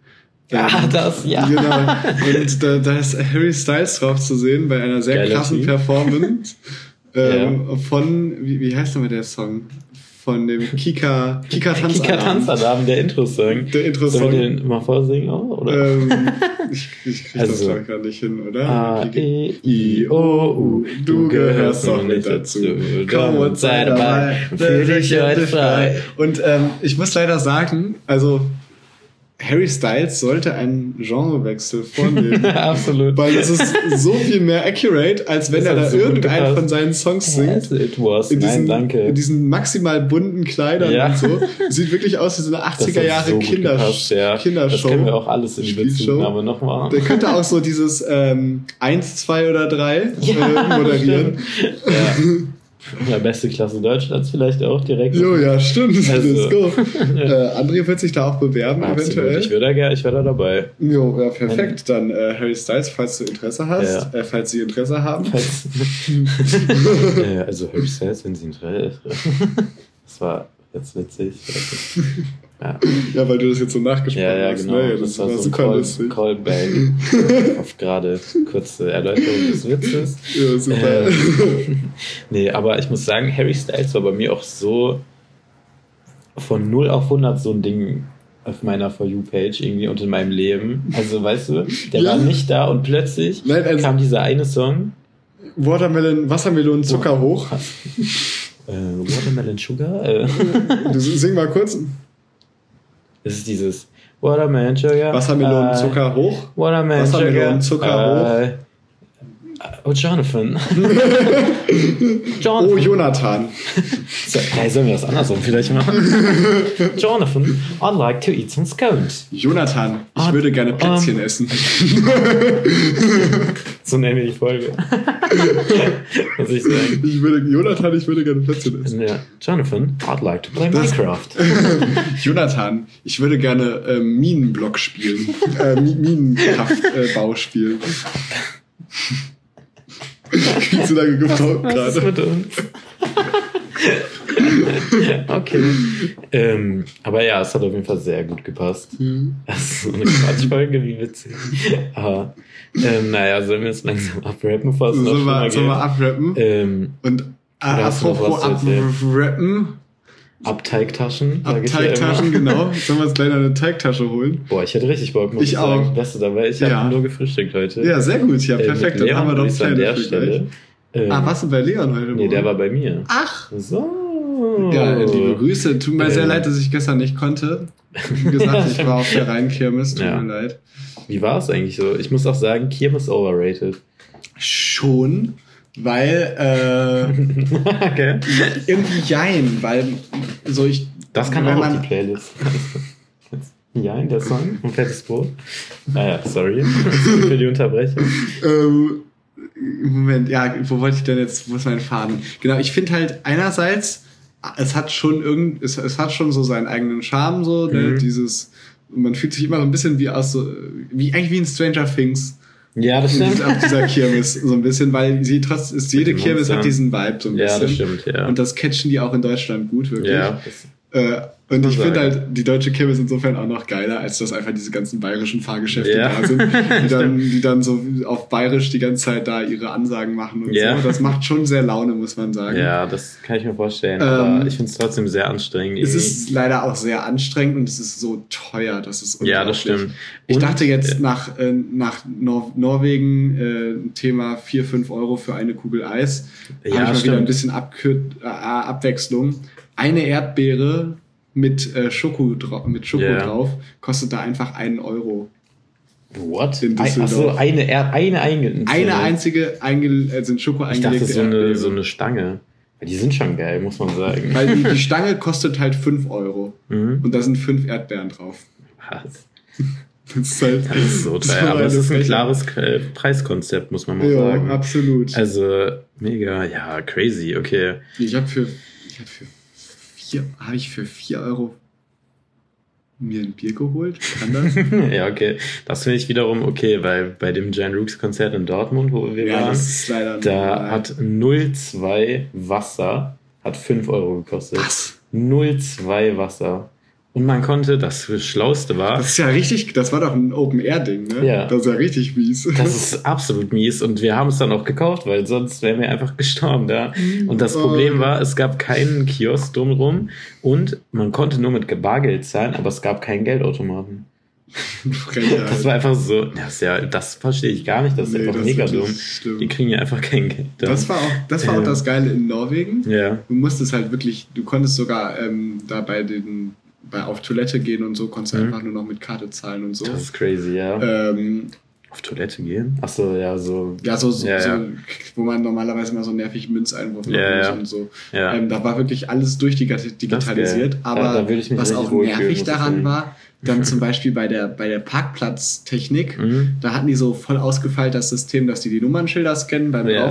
Ah, Ähm, das, ja. Genau. Und da, da ist Harry Styles drauf zu sehen bei einer sehr Geiler krassen. Performance ähm, von, wie, wie heißt nochmal der Song? Von dem Kika, Kika Tanzalarm. Kika Tanzalarm, der Intro-Song. Der Intro-Song. Sollen wir den mal vorsingen auch? Oder? Ähm, ich ich krieg das Also, glaube ich gar nicht hin, oder? A, E, I, O, U, Du gehörst doch mit dazu. Komm und sei dabei, fühl dich heute frei. Und ähm, ich muss leider sagen, also Harry Styles sollte einen Genrewechsel vornehmen. Absolut. Weil es ist so viel mehr accurate, als wenn Das er da so irgendeinen von seinen Songs singt. Yes, it was. In diesen, Nein, danke. in diesen maximal bunten Kleidern Ja. und so. Sieht wirklich aus wie so eine Das 80er hat Jahre so gut Kinder gepasst, ja. Kindershow. Das können wir auch alles in Spielshow. Bezugnahme nochmal. Der könnte auch so dieses ähm, 1, 2 oder 3 Ja, äh, moderieren. Ja. Ja, beste Klasse Deutschlands vielleicht auch direkt. Jo, ja, stimmt. Also- Let's go. Äh, André wird sich da auch bewerben, Absolut. eventuell. Ich wäre da gerne, ich wäre da dabei. Jo, ja, perfekt. Dann äh, Harry Styles, falls du Interesse hast, äh, falls sie Interesse haben. Äh, also Harry Styles, wenn sie ihn tre- Das war jetzt witzig. Ja, Ja, weil du das jetzt so nachgesprochen ja, ja hast. genau. Ne? Das, war, so ein super Call, lustig. Callback auf gerade kurze Erläuterung des Witzes. Ja, super. Ähm, nee, aber ich muss sagen, Harry Styles war bei mir auch so von 0 auf 100 so ein Ding. auf meiner For You-Page irgendwie und in meinem Leben. Also, weißt du, der Ja. war nicht da und plötzlich Nein, also- kam dieser eine Song, Watermelon, Wassermelon, Zucker hoch. äh, Watermelon Sugar. Äh, Du sing mal kurz. Das ist dieses Watermelon Sugar. Wassermelon, äh, Zucker hoch. Watermelon Wassermelon, Sugar. Zucker äh, Oh, Jonathan. Oh, Jonathan. Jonathan. So, hey, sollen wir das andersrum vielleicht machen? Jonathan, I'd like to eat some scones. Jonathan, ich Ah, würde gerne Plätzchen ähm. essen. So nennen wir die Folge. Was ich sagen. Ich würde, Jonathan, ich würde gerne Plätzchen essen. Ja, Jonathan, I'd like to play Das- Minecraft. Jonathan, ich würde gerne äh, Minenblock spielen. äh, Mi- Minenkraftbau äh, spielen. Viel zu lange gebraucht Was ist gerade. mit uns? okay. Ähm, aber ja, es hat auf jeden Fall sehr gut gepasst. Das ist so eine Quatschfolge, wie witzig. Aber, ähm, naja, sollen wir es langsam abrappen, bevor es noch Sollen wir, abrappen? Ähm, Und apropos abrappen, Abteigtaschen. sag ab ich ja immer. Teigtaschen, genau. Sollen wir uns gleich eine Teigtasche holen? Boah, ich hätte richtig Bock, muss Ich ich, sagen. auch. Wärst du dabei? Ich Ja. habe nur gefrühstückt heute. Ja, sehr gut. Ja, Äh, perfekt. mit Dann haben wir doch sagen, an der. Stelle. Ähm, Ah, warst du bei Leon heute Nee, der Morgen? war bei mir. Ach, So. Ja, liebe Grüße. Tut mir sehr Ähm. leid, dass ich gestern nicht konnte. Wie gesagt, ich war auf der Rheinkirmes. Tut Ja. mir leid. Wie war es eigentlich so? Ich muss auch sagen, Kirmes overrated. Schon, weil äh, okay. irgendwie jein, weil so ich. Das kann auch man, die Playlist. ja, in der Song. Ein fettes Brot. Naja, sorry für die Unterbrechung. ähm, Moment, ja, wo wollte ich denn jetzt, wo ist mein Faden? Genau, ich finde halt einerseits, es hat schon irgend, es, es hat schon so seinen eigenen Charme, so, ne, Mhm. dieses, man fühlt sich immer so ein bisschen wie aus so, wie, eigentlich wie in Stranger Things. Ja, das stimmt. auf dieser Kirmes so ein bisschen, weil sie trotz ist jede Kirmes hat diesen Vibe so ein Ja, bisschen. das stimmt, ja. Und das catchen die auch in Deutschland gut, wirklich. ja, Äh, und ich finde halt die deutsche Kirmes insofern auch noch geiler, als dass einfach diese ganzen bayerischen Fahrgeschäfte Ja. da sind, die dann, die dann so auf bayerisch die ganze Zeit da ihre Ansagen machen und Ja. so. Das macht schon sehr Laune, muss man sagen. ja, das kann ich mir vorstellen. Ähm, aber ich finde es trotzdem sehr anstrengend. Es ist leider auch sehr anstrengend und es ist so teuer, das ist ja, das unglaublich. stimmt. Ich Und, dachte jetzt äh, nach, äh, nach Nor Norwegen äh, Thema 4, 5 Euro für eine Kugel Eis. Ja, habe ich mal stimmt. wieder ein bisschen Abkür äh, Abwechslung. Eine Erdbeere mit äh, Schoko, mit Schoko Ja. drauf kostet da einfach einen Euro. What? in Ein- Achso, eine, eine, einge Eine einzige einge äh, sind Schoko Ich dachte, eingelegte so eine, so eine Stange. Die sind schon geil, muss man sagen. Weil die, die Stange kostet halt 5 Euro. Mhm. Und da sind fünf Erdbeeren drauf. Was? Das ist halt Das ist so teuer. war Aber es ist ein klares Preiskonzept, muss man mal Ja, sagen. absolut. Also, mega, ja, crazy, okay. Ich habe für, ich hab für vier, habe ich für 4 Euro mir ein Bier geholt? Kann das? ja, okay. Das finde ich wiederum okay, weil bei dem Jan Rooks Konzert in Dortmund, wo wir ja, waren, da normal. hat 02 Wasser, hat 5 Euro gekostet. Was? 02 Wasser. Und man konnte, das Schlauste war, Das ist ja richtig, das war doch ein Open-Air-Ding, ne? Ja. Das ist ja richtig mies. Das ist absolut mies und wir haben es dann auch gekauft, weil sonst wären wir einfach gestorben da. Und das Problem Oh. war, es gab keinen Kiosk drumherum und man konnte nur mit Bargeld zahlen, aber es gab keinen Geldautomaten. Das war einfach so, das, ja, das verstehe ich gar nicht, das ist Nee, einfach mega dumm. schlimm. Die kriegen ja einfach kein Geld. da. Das war auch, das war auch Ja. das Geile in Norwegen. ja, Du musstest halt wirklich, du konntest sogar ähm, da bei den, bei auf Toilette gehen und so, konntest du Mhm. einfach nur noch mit Karte zahlen und so. das ist crazy, ja. Ähm, Auf Toilette gehen? Achso, ja, so. ja, so, so, Ja, so ja. wo man normalerweise immer so nervig Münzeinwurf machen Ja, muss ja. und so. Ja. Ähm, da war wirklich alles durchdigitalisiert, aber was auch nervig daran war, dann zum Beispiel bei der, bei der Parkplatztechnik, Mhm. da hatten die so voll ausgefeilt das System, dass die die Nummernschilder scannen beim Ja.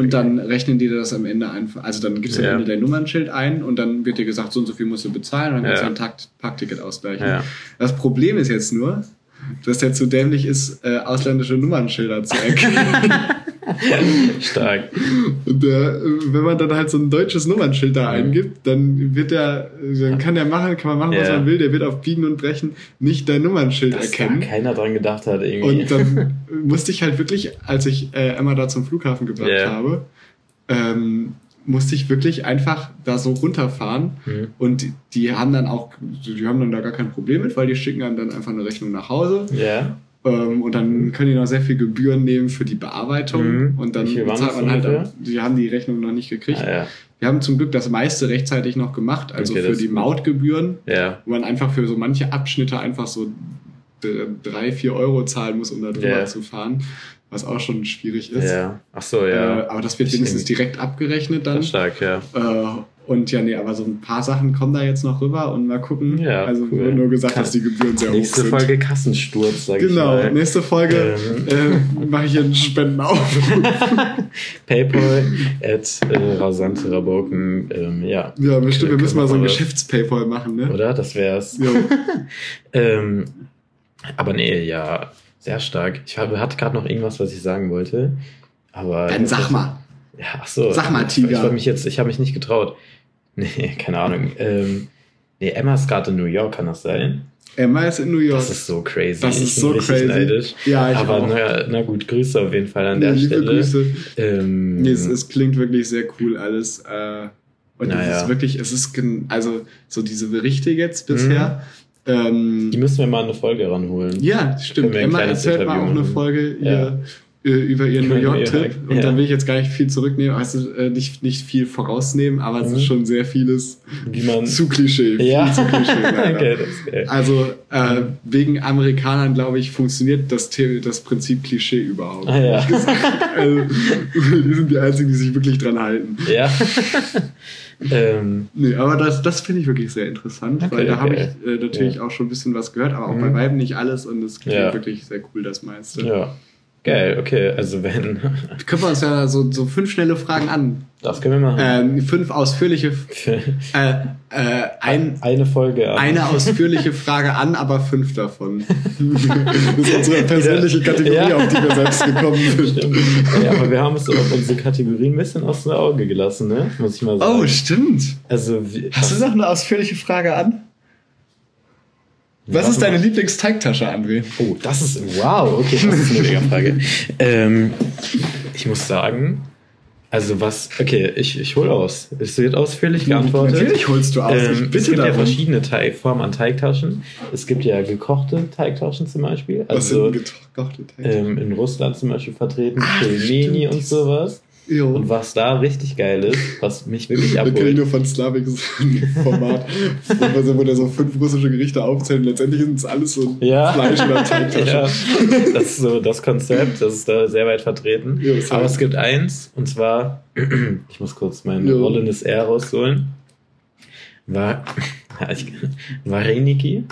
Und dann rechnen die das am Ende einfach, also dann gibst du Ja. am Ende dein Nummernschild ein und dann wird dir gesagt, so und so viel musst du bezahlen und dann kannst du dein Takt- Parkticket ausgleichen. Das Problem ist jetzt nur, dass der zu dämlich ist, äh, ausländische Nummernschilder zu erkennen. Stark. Und äh, wenn man dann halt so ein deutsches Nummernschild da eingibt, dann wird der, dann kann der machen, kann man machen, was Ja. man will, der wird auf Biegen und Brechen nicht dein Nummernschild Dass da erkennen. keiner dran gedacht hat, irgendwie. Und dann musste ich halt wirklich, als ich äh, Emma da zum Flughafen gebracht Ja. habe, ähm, musste ich wirklich einfach da so runterfahren. Mhm. Und die, die haben dann auch, die haben dann da gar kein Problem mit, weil die schicken einem dann einfach eine Rechnung nach Hause. Ja. Ähm, und dann können die noch sehr viel Gebühren nehmen für die Bearbeitung. Mhm. Und dann bezahlt das man halt, die haben die Rechnung noch nicht gekriegt. Ah, ja. Wir haben zum Glück das meiste rechtzeitig noch gemacht, also Okay, für die. Mautgebühren, Ja. wo man einfach für so manche Abschnitte einfach so drei, vier Euro zahlen muss, um da drüber Ja. zu fahren, was auch schon schwierig ist. Ja. Ach so, ja. Äh, aber das wird Ich wenigstens direkt abgerechnet dann. Stark, ja. Äh, und ja, nee, aber so ein paar Sachen kommen da jetzt noch rüber und mal gucken. Ja, also cool. nur gesagt, Kann- dass die Gebühren sehr hoch Nächste sind. Folge Kassensturz, sag ich Genau, nächste Folge äh, mache ich einen Spendenaufruf. Paypal at äh, rasante Rabauken. Ähm, ja. ja, bestimmt, wir müssen mal so ein. Geschäfts-Paypal machen, ne? Oder? Das wär's. Ähm, aber nee, ja, sehr stark. Ich habe, hatte gerade noch irgendwas, was ich sagen wollte. Aber Dann sag mal. Ja, ach so. Sag mal, Ich, Tiger. ich, wollte mich jetzt, ich habe mich nicht getraut. Nee, keine Ahnung. Ähm, nee, Emma ist gerade in New York, kann das sein? Emma ist in New York. Das ist so crazy. Das ist so crazy. neidisch. ja, ich Aber auch. na, na gut, Grüße auf jeden Fall an der liebe Stelle. Grüße. Ähm, Nee, es, es klingt wirklich sehr cool alles. Äh, und Naja. es ist wirklich, es ist, also so diese Berichte jetzt bisher. Ähm, die müssen wir mal in eine Folge ranholen. ja, stimmt. Emma erzählt mal Interview auch eine. Folge Ja. äh, über ihren New York-Trip. York, Und ja. dann will ich jetzt gar nicht viel zurücknehmen, also äh, nicht, nicht viel vorausnehmen, aber es Mhm. ist schon sehr vieles Wie man. zu Klischee. ja, Zu Klischee, okay. Also äh, wegen Amerikanern, glaube ich, funktioniert das, The das Prinzip Klischee überhaupt. Ah, ja. Also, die sind die einzigen, die sich wirklich dran halten. Ja. ähm, Nee, aber das, das finde ich wirklich sehr interessant, Okay, weil da habe okay. ich äh, natürlich Ja. auch schon ein bisschen was gehört, aber auch Mhm. bei Weiben nicht alles und es klingt wirklich sehr cool, das meiste. ja. Geil, okay. Also wenn. Können wir uns ja so, so fünf schnelle Fragen an. Das können wir machen. Ähm, fünf ausführliche, äh, äh, ein, Eine Folge an. eine ausführliche Frage an, aber fünf davon. das ist unsere persönliche Kategorie, Ja. auf die wir selbst gekommen sind. Stimmt. Ja, aber wir haben es auf unsere Kategorie ein bisschen aus den Augen gelassen, ne? Muss ich mal sagen. Oh, stimmt. Also, wie, Hast du noch eine ausführliche Frage an? Was ist deine Lieblingsteigtasche, André? Oh, das ist. Wow, okay, das ist eine mega Frage. ähm, ich muss sagen, also was. Okay, ich, ich hole aus. Es wird ausführlich geantwortet. Natürlich holst du aus. Ähm, ich es bitte gibt ja darum. verschiedene Teig Formen an Teigtaschen. Es gibt ja gekochte Teigtaschen zum Beispiel. Was Also sind gekochte Teigtaschen? ähm, in Russland zum Beispiel vertreten, Pelmeni und sowas. Jo. Und was da richtig geil ist, was mich wirklich Da kenne ich abholt. nur von Slavik so ein Format, wo wo der so fünf russische Gerichte aufzählt. und Letztendlich sind es alles so Ja. Fleisch oder Teigtaschen. ja, das ist so das Konzept, das ist da sehr weit vertreten. Das Aber heißt- es gibt eins, und zwar, ich muss kurz mein rollendes R rausholen. War, Vareniki.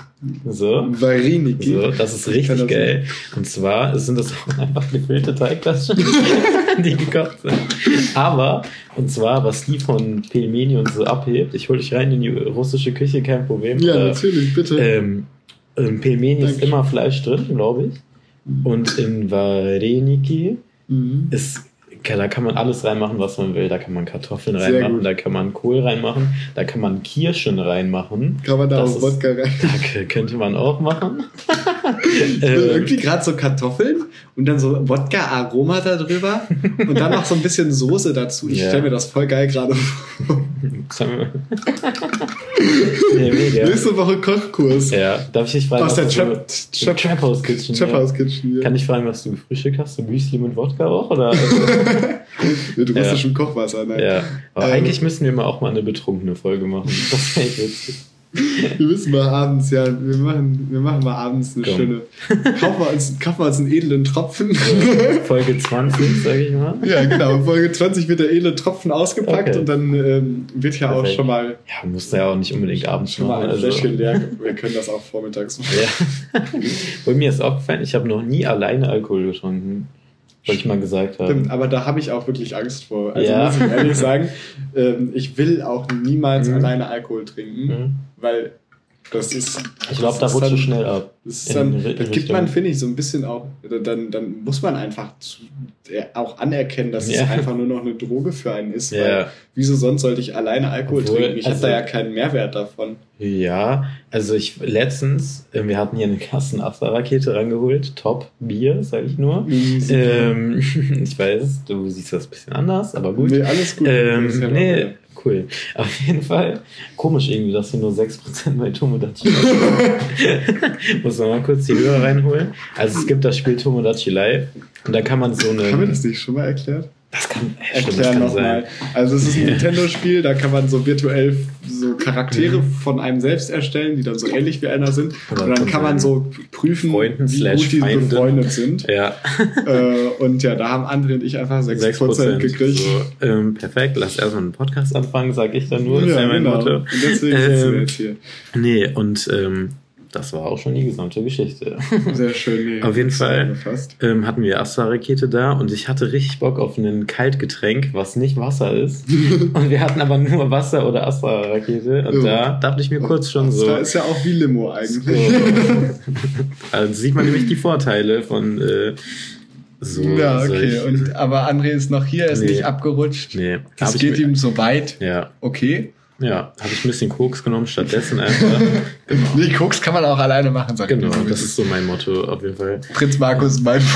So. Vareniki. So, das ist richtig das geil. Und zwar sind das auch einfach gefüllte Teigtaschen, die gekocht sind. Aber, und zwar, was die von Pelmeni und so abhebt, ich hole dich rein in die russische Küche, kein Problem. Ja, Äh, natürlich, bitte. ähm, in Pelmeni ist immer Fleisch drin, glaube ich. Und in Vareniki Mhm. ist, da kann man alles reinmachen, was man will. Da kann man Kartoffeln reinmachen, da kann man Kohl reinmachen, da kann man Kirschen reinmachen. Kann man da das auch Wodka rein? Da könnte man auch machen. Also ähm, irgendwie gerade so Kartoffeln und dann so Wodka-Aroma da drüber und dann noch so ein bisschen Soße dazu. Ich Ja. stelle mir das voll geil gerade vor. nee, mega. Nächste Woche Kochkurs. Ja, darf ich dich fragen, Aus der was Trap, du so, Trap, Trap House Kitchen? Trap. House Kitchen. Ja. Kann ich fragen, was du gefrühstückt hast? So Müsli mit Wodka auch? Oder? Mit Ja. russischem Kochwasser. Nein. ja. Aber Ähm. eigentlich müssen wir mal auch mal eine betrunkene Folge machen. Das wäre echt witzig. Wir müssen mal abends, ja, wir machen, wir machen mal abends eine Komm. schöne. Kaufen wir, uns, kaufen wir uns einen edlen Tropfen. Folge 20, sage ich mal. ja, genau. Folge 20 wird der edle Tropfen ausgepackt Okay. und dann ähm, wird ja auch schon mal, Ja, musst du ja auch nicht unbedingt abends schon mal machen. ein Also. Leer. Wir können das auch vormittags machen. Ja. Bei mir ist aufgefallen, ich habe noch nie alleine Alkohol getrunken. Wollte ich mal gesagt haben. Stimmt, aber da habe ich auch wirklich Angst vor. Also Ja. muss ich ehrlich sagen, ähm, ich will auch niemals Mhm. alleine Alkohol trinken, Mhm. weil Das ist. Ich glaube, da das rutscht es schnell ab. Das dann, Ri- da gibt man, finde ich, so ein bisschen auch, dann, dann muss man einfach zu, äh, auch anerkennen, dass Ja. es einfach nur noch eine Droge für einen ist. Ja. Weil, wieso sonst sollte ich alleine Alkohol Obwohl, trinken? Ich also- habe da ja keinen Mehrwert davon. Ja, also ich letztens, äh, wir hatten hier eine Kassen-After-Rakete rangeholt. Top Bier, sage ich nur. Super. Ähm, ich weiß, du siehst das ein bisschen anders, aber gut. Nee, alles gut. Ähm, Das nee, cool. Auf jeden Fall komisch irgendwie, dass hier nur 6% bei Tomodachi Muss man mal kurz die Hörer reinholen. Also es gibt das Spiel Tomodachi Live und da kann man so eine... Haben wir das nicht schon mal erklärt? Das kann, äh, Erklären nochmal. Also es ist ein Nintendo-Spiel, da kann man so virtuell so Charaktere von einem selbst erstellen, die dann so ähnlich wie einer sind. Oder und dann kann man so prüfen, Freunden wie gut die Feinden. befreundet sind. Ja, äh, und ja, da haben André und ich einfach 6%, 6% gekriegt. So, ähm, perfekt, lass erstmal einen Podcast anfangen, sag ich dann nur. Das ist ja mein Motto. Und deswegen sitzen wir Ähm, jetzt hier. Nee, und ähm, das war auch schon die gesamte Geschichte. Sehr schön. Nee, Auf jeden Fall. Ähm, hatten wir Astra-Rakete da und ich hatte richtig Bock auf ein Kaltgetränk, was nicht Wasser ist. und wir hatten aber nur Wasser oder Astra-Rakete. Und Ja. da dachte ich mir kurz schon so. Da ist ja auch wie Limo eigentlich. also sieht man nämlich die Vorteile von äh, so. ja, okay. solch- Und, aber André ist noch hier, er ist Nee. nicht abgerutscht. nee, Das hab geht ihm so weit. Ja, Okay. Ja, habe ich ein bisschen Koks genommen, stattdessen einfach. genau. Nee, Koks kann man auch alleine machen, sagt Genau, das ist so mein Motto auf jeden Fall. Prinz Markus mein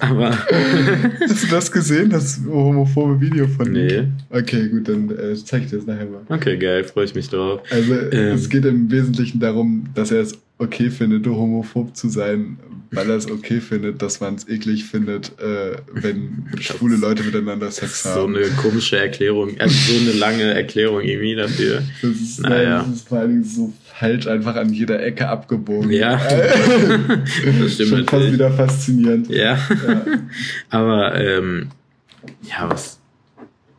Aber Hast du das gesehen, das homophobe Video von nee. ihm? Okay, gut, dann äh, zeig ich dir das nachher mal. Okay, geil, freue ich mich drauf. Also Ähm. es geht im Wesentlichen darum, dass er es okay findet, homophob zu sein, weil er es okay findet, dass man es eklig findet, äh, wenn schwule Leute miteinander Sex So haben. eine komische Erklärung, also so eine lange Erklärung irgendwie dafür. Das ist, Naja. das ist vor allen Dingen so falsch einfach an jeder Ecke abgebogen. Ja. Das stimmt Schon fast wieder faszinierend. Ja, Ja. aber ähm, ja, was?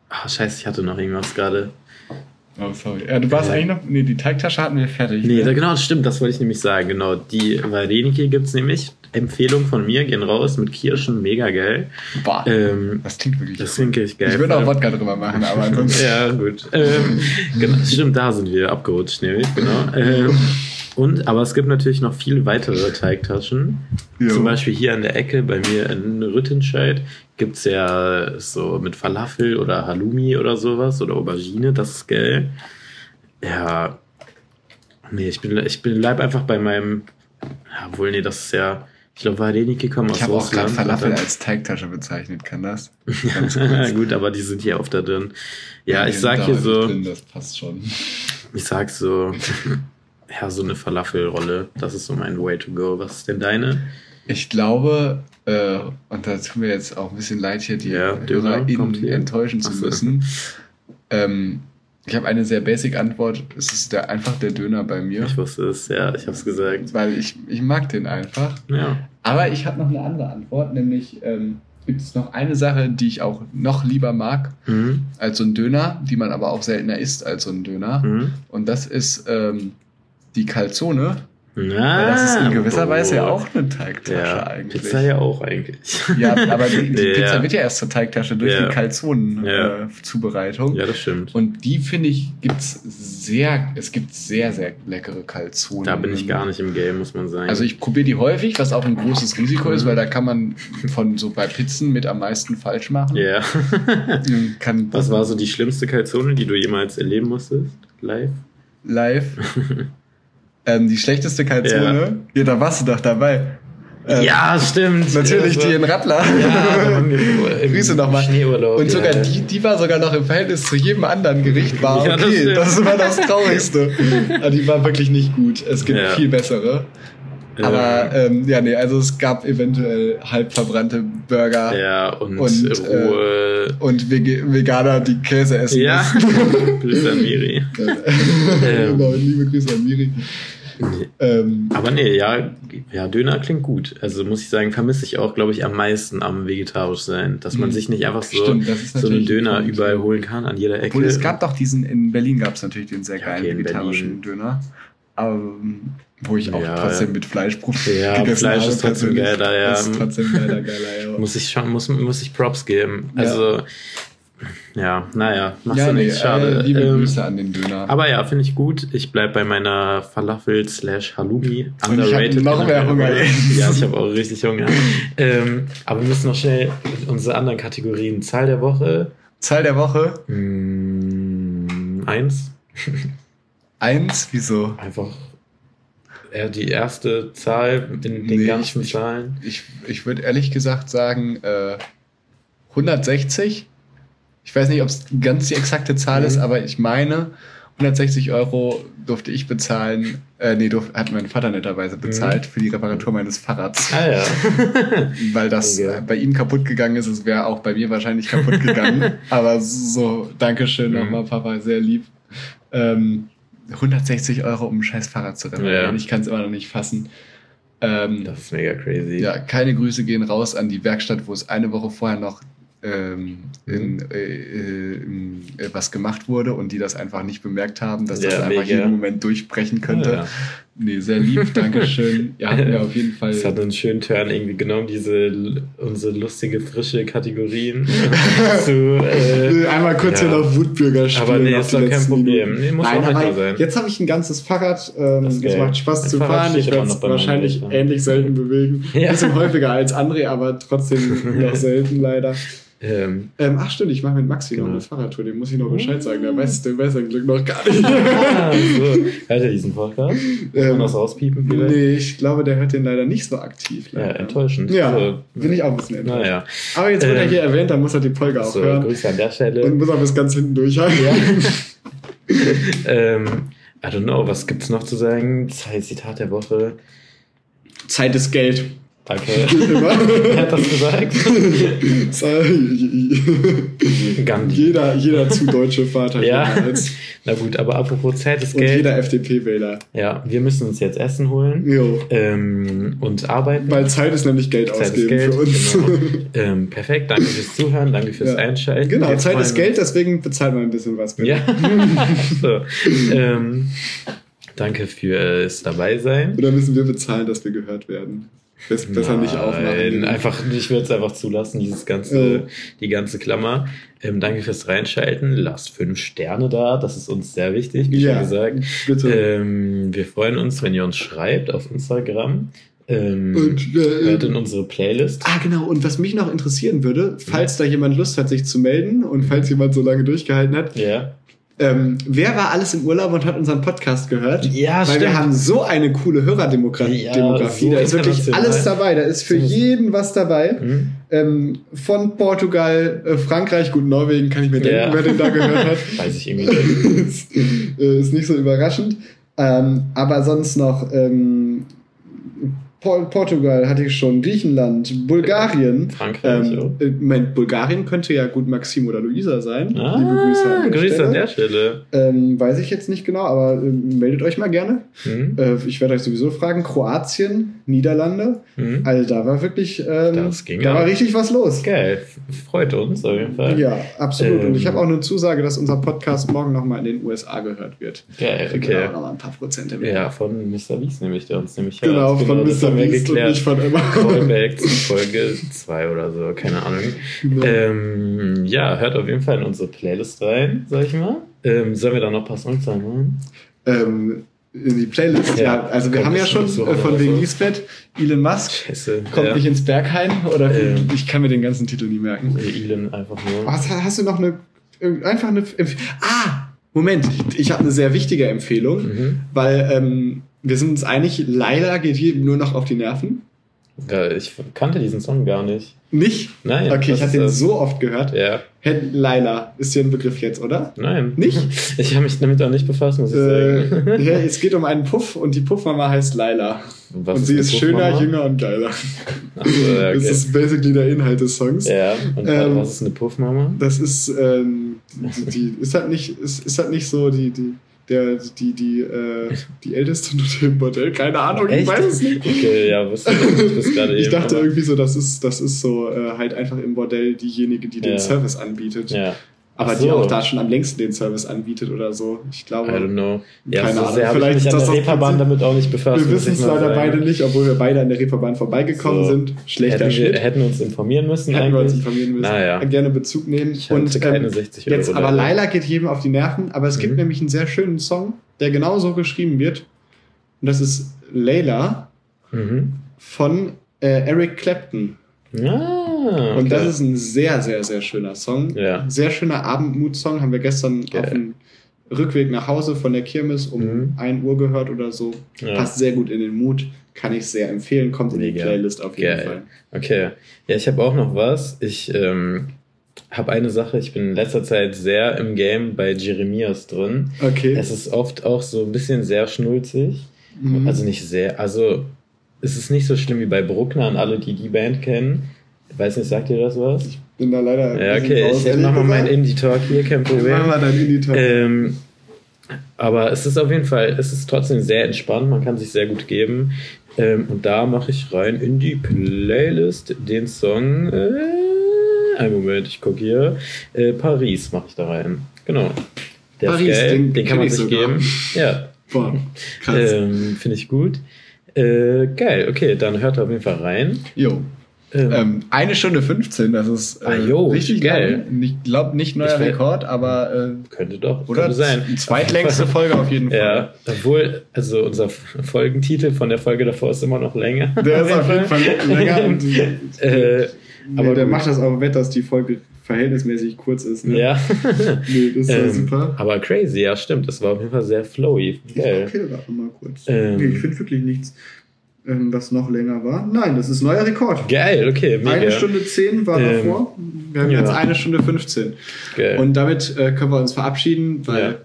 Ach, scheiße, ich hatte noch irgendwas gerade. Oh, sorry. Ja, du warst Äh. eigentlich noch. Nee, die Teigtasche hatten wir fertig. Nee, ne? genau, das stimmt, das wollte ich nämlich sagen. Genau, die Varenike gibt's nämlich. Empfehlung von mir, gehen raus mit Kirschen, mega geil. Boah, Ähm, das klingt wirklich das finde ich geil. Ich würde auch Wodka drüber machen, aber ansonsten. Ja, gut. Ähm, genau, stimmt, da sind wir abgerutscht, nämlich, genau. Ähm, und, aber es gibt natürlich noch viele weitere Teigtaschen. Jo. Zum Beispiel hier an der Ecke bei mir in Rüttenscheid gibt's ja so mit Falafel oder Halloumi oder sowas oder Aubergine, das ist geil. Ja, nee, ich bin, ich bin, bleib einfach bei meinem, ja, wohl, nee, das ist ja, ich glaube, Vareniki kommen aus Ich habe auch gerade. Falafel als Teigtasche bezeichnet, kann das? Gut, aber die sind hier oft da drin. Ja, ich Nee, sag hier so, Drin, das passt schon. ich sag so, ja, so eine Falafelrolle. Das ist so mein Way to go. Was ist denn deine? Ich glaube, äh, und da tut mir jetzt auch ein bisschen leid, hier die Ja, HörerInnen enttäuschen zu so. müssen. Ähm, ich habe eine sehr basic Antwort. Es ist der, einfach der Döner bei mir. Ich wusste es, ja, ich hab's gesagt. Weil ich, ich mag den einfach. Ja. Aber ich habe noch eine andere Antwort, nämlich ähm, gibt es noch eine Sache, die ich auch noch lieber mag Mhm. als so ein Döner, die man aber auch seltener isst als so ein Döner. Mhm. Und das ist ähm, die Calzone. Na, das ist in gewisser Weise ja auch eine Teigtasche Ja, eigentlich. Pizza ja auch eigentlich. Ja, aber die, die Nee, Pizza ja. wird ja erst zur Teigtasche durch Ja. die Ja. Calzonen-Zubereitung. Ja, das stimmt. Und die finde ich, gibt's sehr, es gibt sehr, sehr leckere Calzonen. Da bin ich gar nicht im Game, muss man sagen. Also ich probiere die häufig, was auch ein großes Risiko ist, weil da kann man von so bei Pizzen mit am meisten falsch machen. Ja. Kann Was war so die schlimmste Kalzone, die du jemals erleben musstest? Live? live? ähm, die schlechteste Calzone? Ja. da warst du doch dabei. Ähm, ja, stimmt. Natürlich Das war- die in Radler. Ja, Grüße nochmal. Und sogar ja. die, die war sogar noch im Verhältnis zu jedem anderen Gericht war Ja, das okay. stimmt. das, war das Traurigste. Aber die war wirklich nicht gut. Es gibt Ja. viel bessere. Ja. Aber ähm, ja, nee, also es gab eventuell halb verbrannte Burger ja, und, und, äh, Ruhe. und Vege Veganer, die Käse essen. ja. Grüße an Miri. Ähm. genau, liebe Grüße an Miri. Nee. Ähm, Aber nee, ja, ja, Döner klingt gut. Also muss ich sagen, vermisse ich auch, glaube ich, am meisten am vegetarisch sein. Dass man Mhm. sich nicht einfach so, Stimmt, so einen Döner Punkt. überall holen kann, an jeder Ecke. obwohl es gab doch diesen, in Berlin gab es natürlich den sehr Ja, geilen okay, vegetarischen Döner. Aber, ähm, wo ich auch Ja, trotzdem ja. mit Fleisch Ja, gegessen Fleisch habe. ist trotzdem geiler, ja. Ist trotzdem geiler, geiler, ja. muss ich schon, muss, muss ich Props geben. Ja. Also, Ja, naja, machst Ja, du nee, nichts, schade. äh, liebe Ähm, Grüße an den Döner. Aber ja, finde ich gut. Ich bleib bei meiner Falafel slash Halloumi. Und ich hab noch mehr Hunger jetzt. Ja, ich habe auch richtig Hunger. ähm, aber wir müssen noch schnell unsere anderen Kategorien. Zahl der Woche. Zahl der Woche? Mm, eins. Eins? Wieso? Einfach äh, die erste Zahl in den Nee, ganzen ich- Zahlen. Ich, ich würde ehrlich gesagt sagen äh, 160. Ich weiß nicht, ob es ganz die exakte Zahl Mhm. ist, aber ich meine, 160 Euro durfte ich bezahlen. Äh, nee, durf, hat mein Vater netterweise bezahlt für die Reparatur meines Fahrrads. Ah ja. Weil das äh, bei ihm kaputt gegangen ist. Es wäre auch bei mir wahrscheinlich kaputt gegangen. aber so, Dankeschön Mhm. nochmal, Papa, sehr lieb. Ähm, 160 Euro, um ein scheiß Fahrrad zu reparieren. Ja. Ich kann es immer noch nicht fassen. Ähm, das ist mega crazy. ja, keine Grüße gehen raus an die Werkstatt, wo es eine Woche vorher noch ähm, in, äh, äh, äh, was gemacht wurde und die das einfach nicht bemerkt haben, dass das Ja, einfach mega. jeden Moment durchbrechen könnte. Ja. Nee, sehr lieb, Dankeschön. Ihr habt mir auf jeden Fall. Es hat einen schönen Turn irgendwie genommen, diese unsere lustige, frische Kategorien zu. Äh, Einmal kurz ja. hier noch Wutbürger spielen. Aber nee, ist doch kein Problem. Nee, muss Nein, auch sein. Jetzt habe ich ein ganzes Fahrrad. Ähm, Das geil. macht Spaß Mein zu Fahrrad fahren. Ich werde es wahrscheinlich ähnlich selten bewegen. Ja. Bisschen häufiger als André, aber trotzdem noch selten leider. Ähm, Ähm, ach stimmt, ich mache mit Maxi noch Genau. eine Fahrradtour, dem muss ich noch Bescheid sagen. Der weiß, der weiß sein Glück noch gar nicht. ah, so. Hört er diesen Podcast? Muss man Ähm, das rauspiepen vielleicht? nee, ich glaube, der hört den leider nicht so aktiv. Ja, leider. enttäuschend. Ja, So. bin ich auch ein bisschen enttäuscht. Naja. Aber jetzt wird er Ähm, hier erwähnt, dann muss er die Folge auch So, hören. Grüße an der Stelle. Und muss auch bis ganz hinten durchhalten. ähm, I don't know, was gibt's noch zu sagen? Zeit, Zitat der Woche. Zeit ist Geld. Danke. Wer hat das gesagt? Gandhi. jeder, jeder zu deutsche Vater Ja. jemals. Na gut, aber apropos Zeit ist Und Geld. jeder FDP-Wähler. Ja, wir müssen uns jetzt Essen holen Jo. ähm, und arbeiten. Weil Zeit ist nämlich Geld Zeit ausgeben Geld. für uns. Genau. ähm, perfekt, danke fürs Zuhören, danke fürs Ja. Einschalten. Genau, Wir Zeit ist Geld, deswegen bezahlt man ein bisschen was. bitte. Ja. so. ähm, danke fürs dabei sein. Oder müssen wir bezahlen, dass wir gehört werden? Bess- Besser nicht Nein, aufmachen. Einfach, ich würde es einfach zulassen, dieses ganze, Oh. die ganze Klammer. Ähm, danke fürs Reinschalten. Lasst fünf Sterne da. Das ist uns sehr wichtig, wie Ja. schon gesagt. Bitte. Ähm, wir freuen uns, wenn ihr uns schreibt auf Instagram. Ähm, Und, äh, hört in unsere Playlist. Ah, genau. Und was mich noch interessieren würde, falls da jemand Lust hat, sich zu melden und falls jemand so lange durchgehalten hat, Ja. Ähm, wer war alles im Urlaub und hat unseren Podcast gehört? Ja, Weil stimmt. wir haben so eine coole Hörerdemografie. Ja, Demografie. so da ist wirklich alles dabei. Da ist für So. jeden was dabei. Hm? Ähm, von Portugal, äh, Frankreich, gut, Norwegen kann ich mir denken, Ja. wer den da gehört hat. Weiß ich irgendwie nicht. ist, äh, ist nicht so überraschend. Ähm, aber sonst noch ähm, Portugal hatte ich schon, Griechenland, Bulgarien. Frankreich, Ähm, äh, Moment, Bulgarien könnte ja gut Maxim oder Luisa sein. Ah, Liebe Grüße an der Grüße Stelle. an der Stelle. Ähm, weiß ich jetzt nicht genau, aber ähm, meldet euch mal gerne. Hm? Äh, ich werde euch sowieso fragen. Kroatien, Niederlande. Hm? Also da war wirklich, ähm, Das ging da ab. war richtig was los. Geil, freut uns auf jeden Fall. Ja, absolut. Und Ähm, ich habe auch eine Zusage, dass unser Podcast morgen nochmal in den USA gehört wird. Geil, okay. auch nochmal ein paar Prozente mehr. Ja, von Mr. Wies nämlich, der uns nämlich Genau, von Mr. haben wir geklärt. Callback zu Folge 2 oder so, keine Ahnung. Genau. Ähm, ja, hört auf jeden Fall in unsere Playlist rein, sag ich mal. Ähm, sollen wir da noch ein paar Songs machen? ähm, in die Playlist. Ja, Ja, also wir haben ja schon äh, von wegen so? Lisbeth, Elon Musk Scheiße. kommt ja. nicht ins Berghain oder Ähm. ich kann mir den ganzen Titel nie merken. Elon einfach nur. Was, hast du noch eine einfach eine Empf Ah, Moment, ich, ich habe eine sehr wichtige Empfehlung, Mhm. weil ähm, wir sind uns einig, Laila geht hier nur noch auf die Nerven. Ich kannte diesen Song gar nicht. Nicht? Nein. Okay, ich habe ist den so oft gehört. Ja, Hey, Laila ist dir ein Begriff jetzt, oder? nein. Nicht? Ich habe mich damit auch nicht befasst, muss ich Äh, sagen. ja, es geht um einen Puff und die Puffmama heißt Laila. Was und sie eine ist schöner, jünger und geiler. Ach so, ja, Das okay. ist basically der Inhalt des Songs. Ja, und Ähm, was ist eine Puffmama? Das ist, ähm, die, die ist halt nicht, ist, ist halt nicht so die, die, der, die, die, äh, die älteste Note im Bordell. Keine Ahnung, ich Echt? weiß es nicht. Okay, ja, wusste ich bis gerade Ich eben, dachte aber- irgendwie so, das ist, das ist so äh, halt einfach im Bordell diejenige, die den Ja. Service anbietet. Ja, Aber Ach die so. auch da schon am längsten den Service anbietet oder so. Ich I glaube, don't know. Ja, Keine so Ahnung, vielleicht ist das Reeperbahn damit auch nicht befasst. wir wissen es leider sagen. beide nicht, obwohl wir beide an der Reeperbahn vorbeigekommen So. sind. Schlechter hätten, wir, Schnitt. hätten uns informieren müssen Hätten wir uns eigentlich. informieren müssen. Naja. Gerne Bezug nehmen. Ich Und keine ähm, 60 Euro. jetzt, aber leider. Laila geht jedem auf die Nerven, aber es gibt Mhm. nämlich einen sehr schönen Song, der genauso geschrieben wird. Und das ist Layla Mhm. von äh, Eric Clapton. Ah, Und okay. das ist ein sehr, sehr, sehr schöner Song. Ja. Sehr schöner Abendmut-Song. Haben wir gestern Geil. auf dem Rückweg nach Hause von der Kirmes um Mhm. 1 Uhr gehört oder so. Ja. Passt sehr gut in den Mut. Kann ich sehr empfehlen. Kommt in die Mega. Playlist auf jeden Geil. Fall. Okay. Ja, ich habe auch noch was. Ich ähm, habe eine Sache. Ich bin in letzter Zeit sehr im Game bei Jeremias drin. Okay. Es ist oft auch so ein bisschen sehr schnulzig. Mhm. Also nicht sehr. Also es ist nicht so schlimm wie bei Bruckner an alle, die die Band kennen. Ich weiß nicht, sagt ihr das was? bin da leider. Ja, okay. raus, Ich ehrlich mach mal meinen. Indie-Talk hier, kein Problem. Mach mal dein Indie-Talk. Ähm, aber es ist auf jeden Fall, es ist trotzdem sehr entspannt, man kann sich sehr gut geben. Ähm, und da mache ich rein in die Playlist den Song. Äh, einen Moment, ich gucke hier. Äh, Paris mache ich da rein. Genau. Der Paris, ist geil, den den, kann man ich sich sogar. geben. Ja, Boah, krass. ähm, finde ich gut. Äh, geil, okay, dann hört auf jeden Fall rein. Jo. Ähm, Ähm, eine Stunde 15, das ist äh, Ah, jo, richtig geil. geil. Ich glaube nicht neuer will- Rekord, aber könnte doch äh, oder könnte sein. zweitlängste Folge auf jeden Fall. Ja, obwohl, also unser Folgentitel von der Folge davor ist immer noch länger. Der ist auf jeden Fall länger und Äh, nee, aber der gut. macht das auch wett, dass die Folge verhältnismäßig kurz ist. Ne? Ja. Nee, das ist ähm, super. aber crazy, ja, stimmt. Das war auf jeden Fall sehr flowy. Geil. Okay, warte mal kurz. Ähm. nee, ich finde wirklich nichts, was noch länger war. Nein, das ist neuer Rekord. Geil, okay, mega. Eine Stunde 10 war Ähm, davor. Wir haben ja. jetzt eine Stunde 15. Geil. Und damit äh, können wir uns verabschieden, weil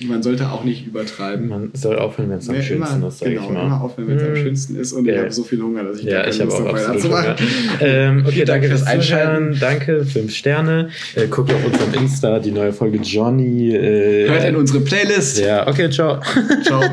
Ja. man sollte auch nicht übertreiben. Man soll aufhören, wenn es am Nee, schönsten immer, ist, sag genau, ich mal. immer aufhören, wenn es am Hm. schönsten ist. Und ich Geil. habe so viel Hunger, dass ich Ja, ich habe auch absolut Hunger. Ähm, okay, danke Dank fürs. Einschalten. Danke, fünf Sterne. Äh, guckt auf unserem Insta die neue Folge Johnny. Äh, Hört in unsere Playlist. Ja, okay, ciao. Ciao.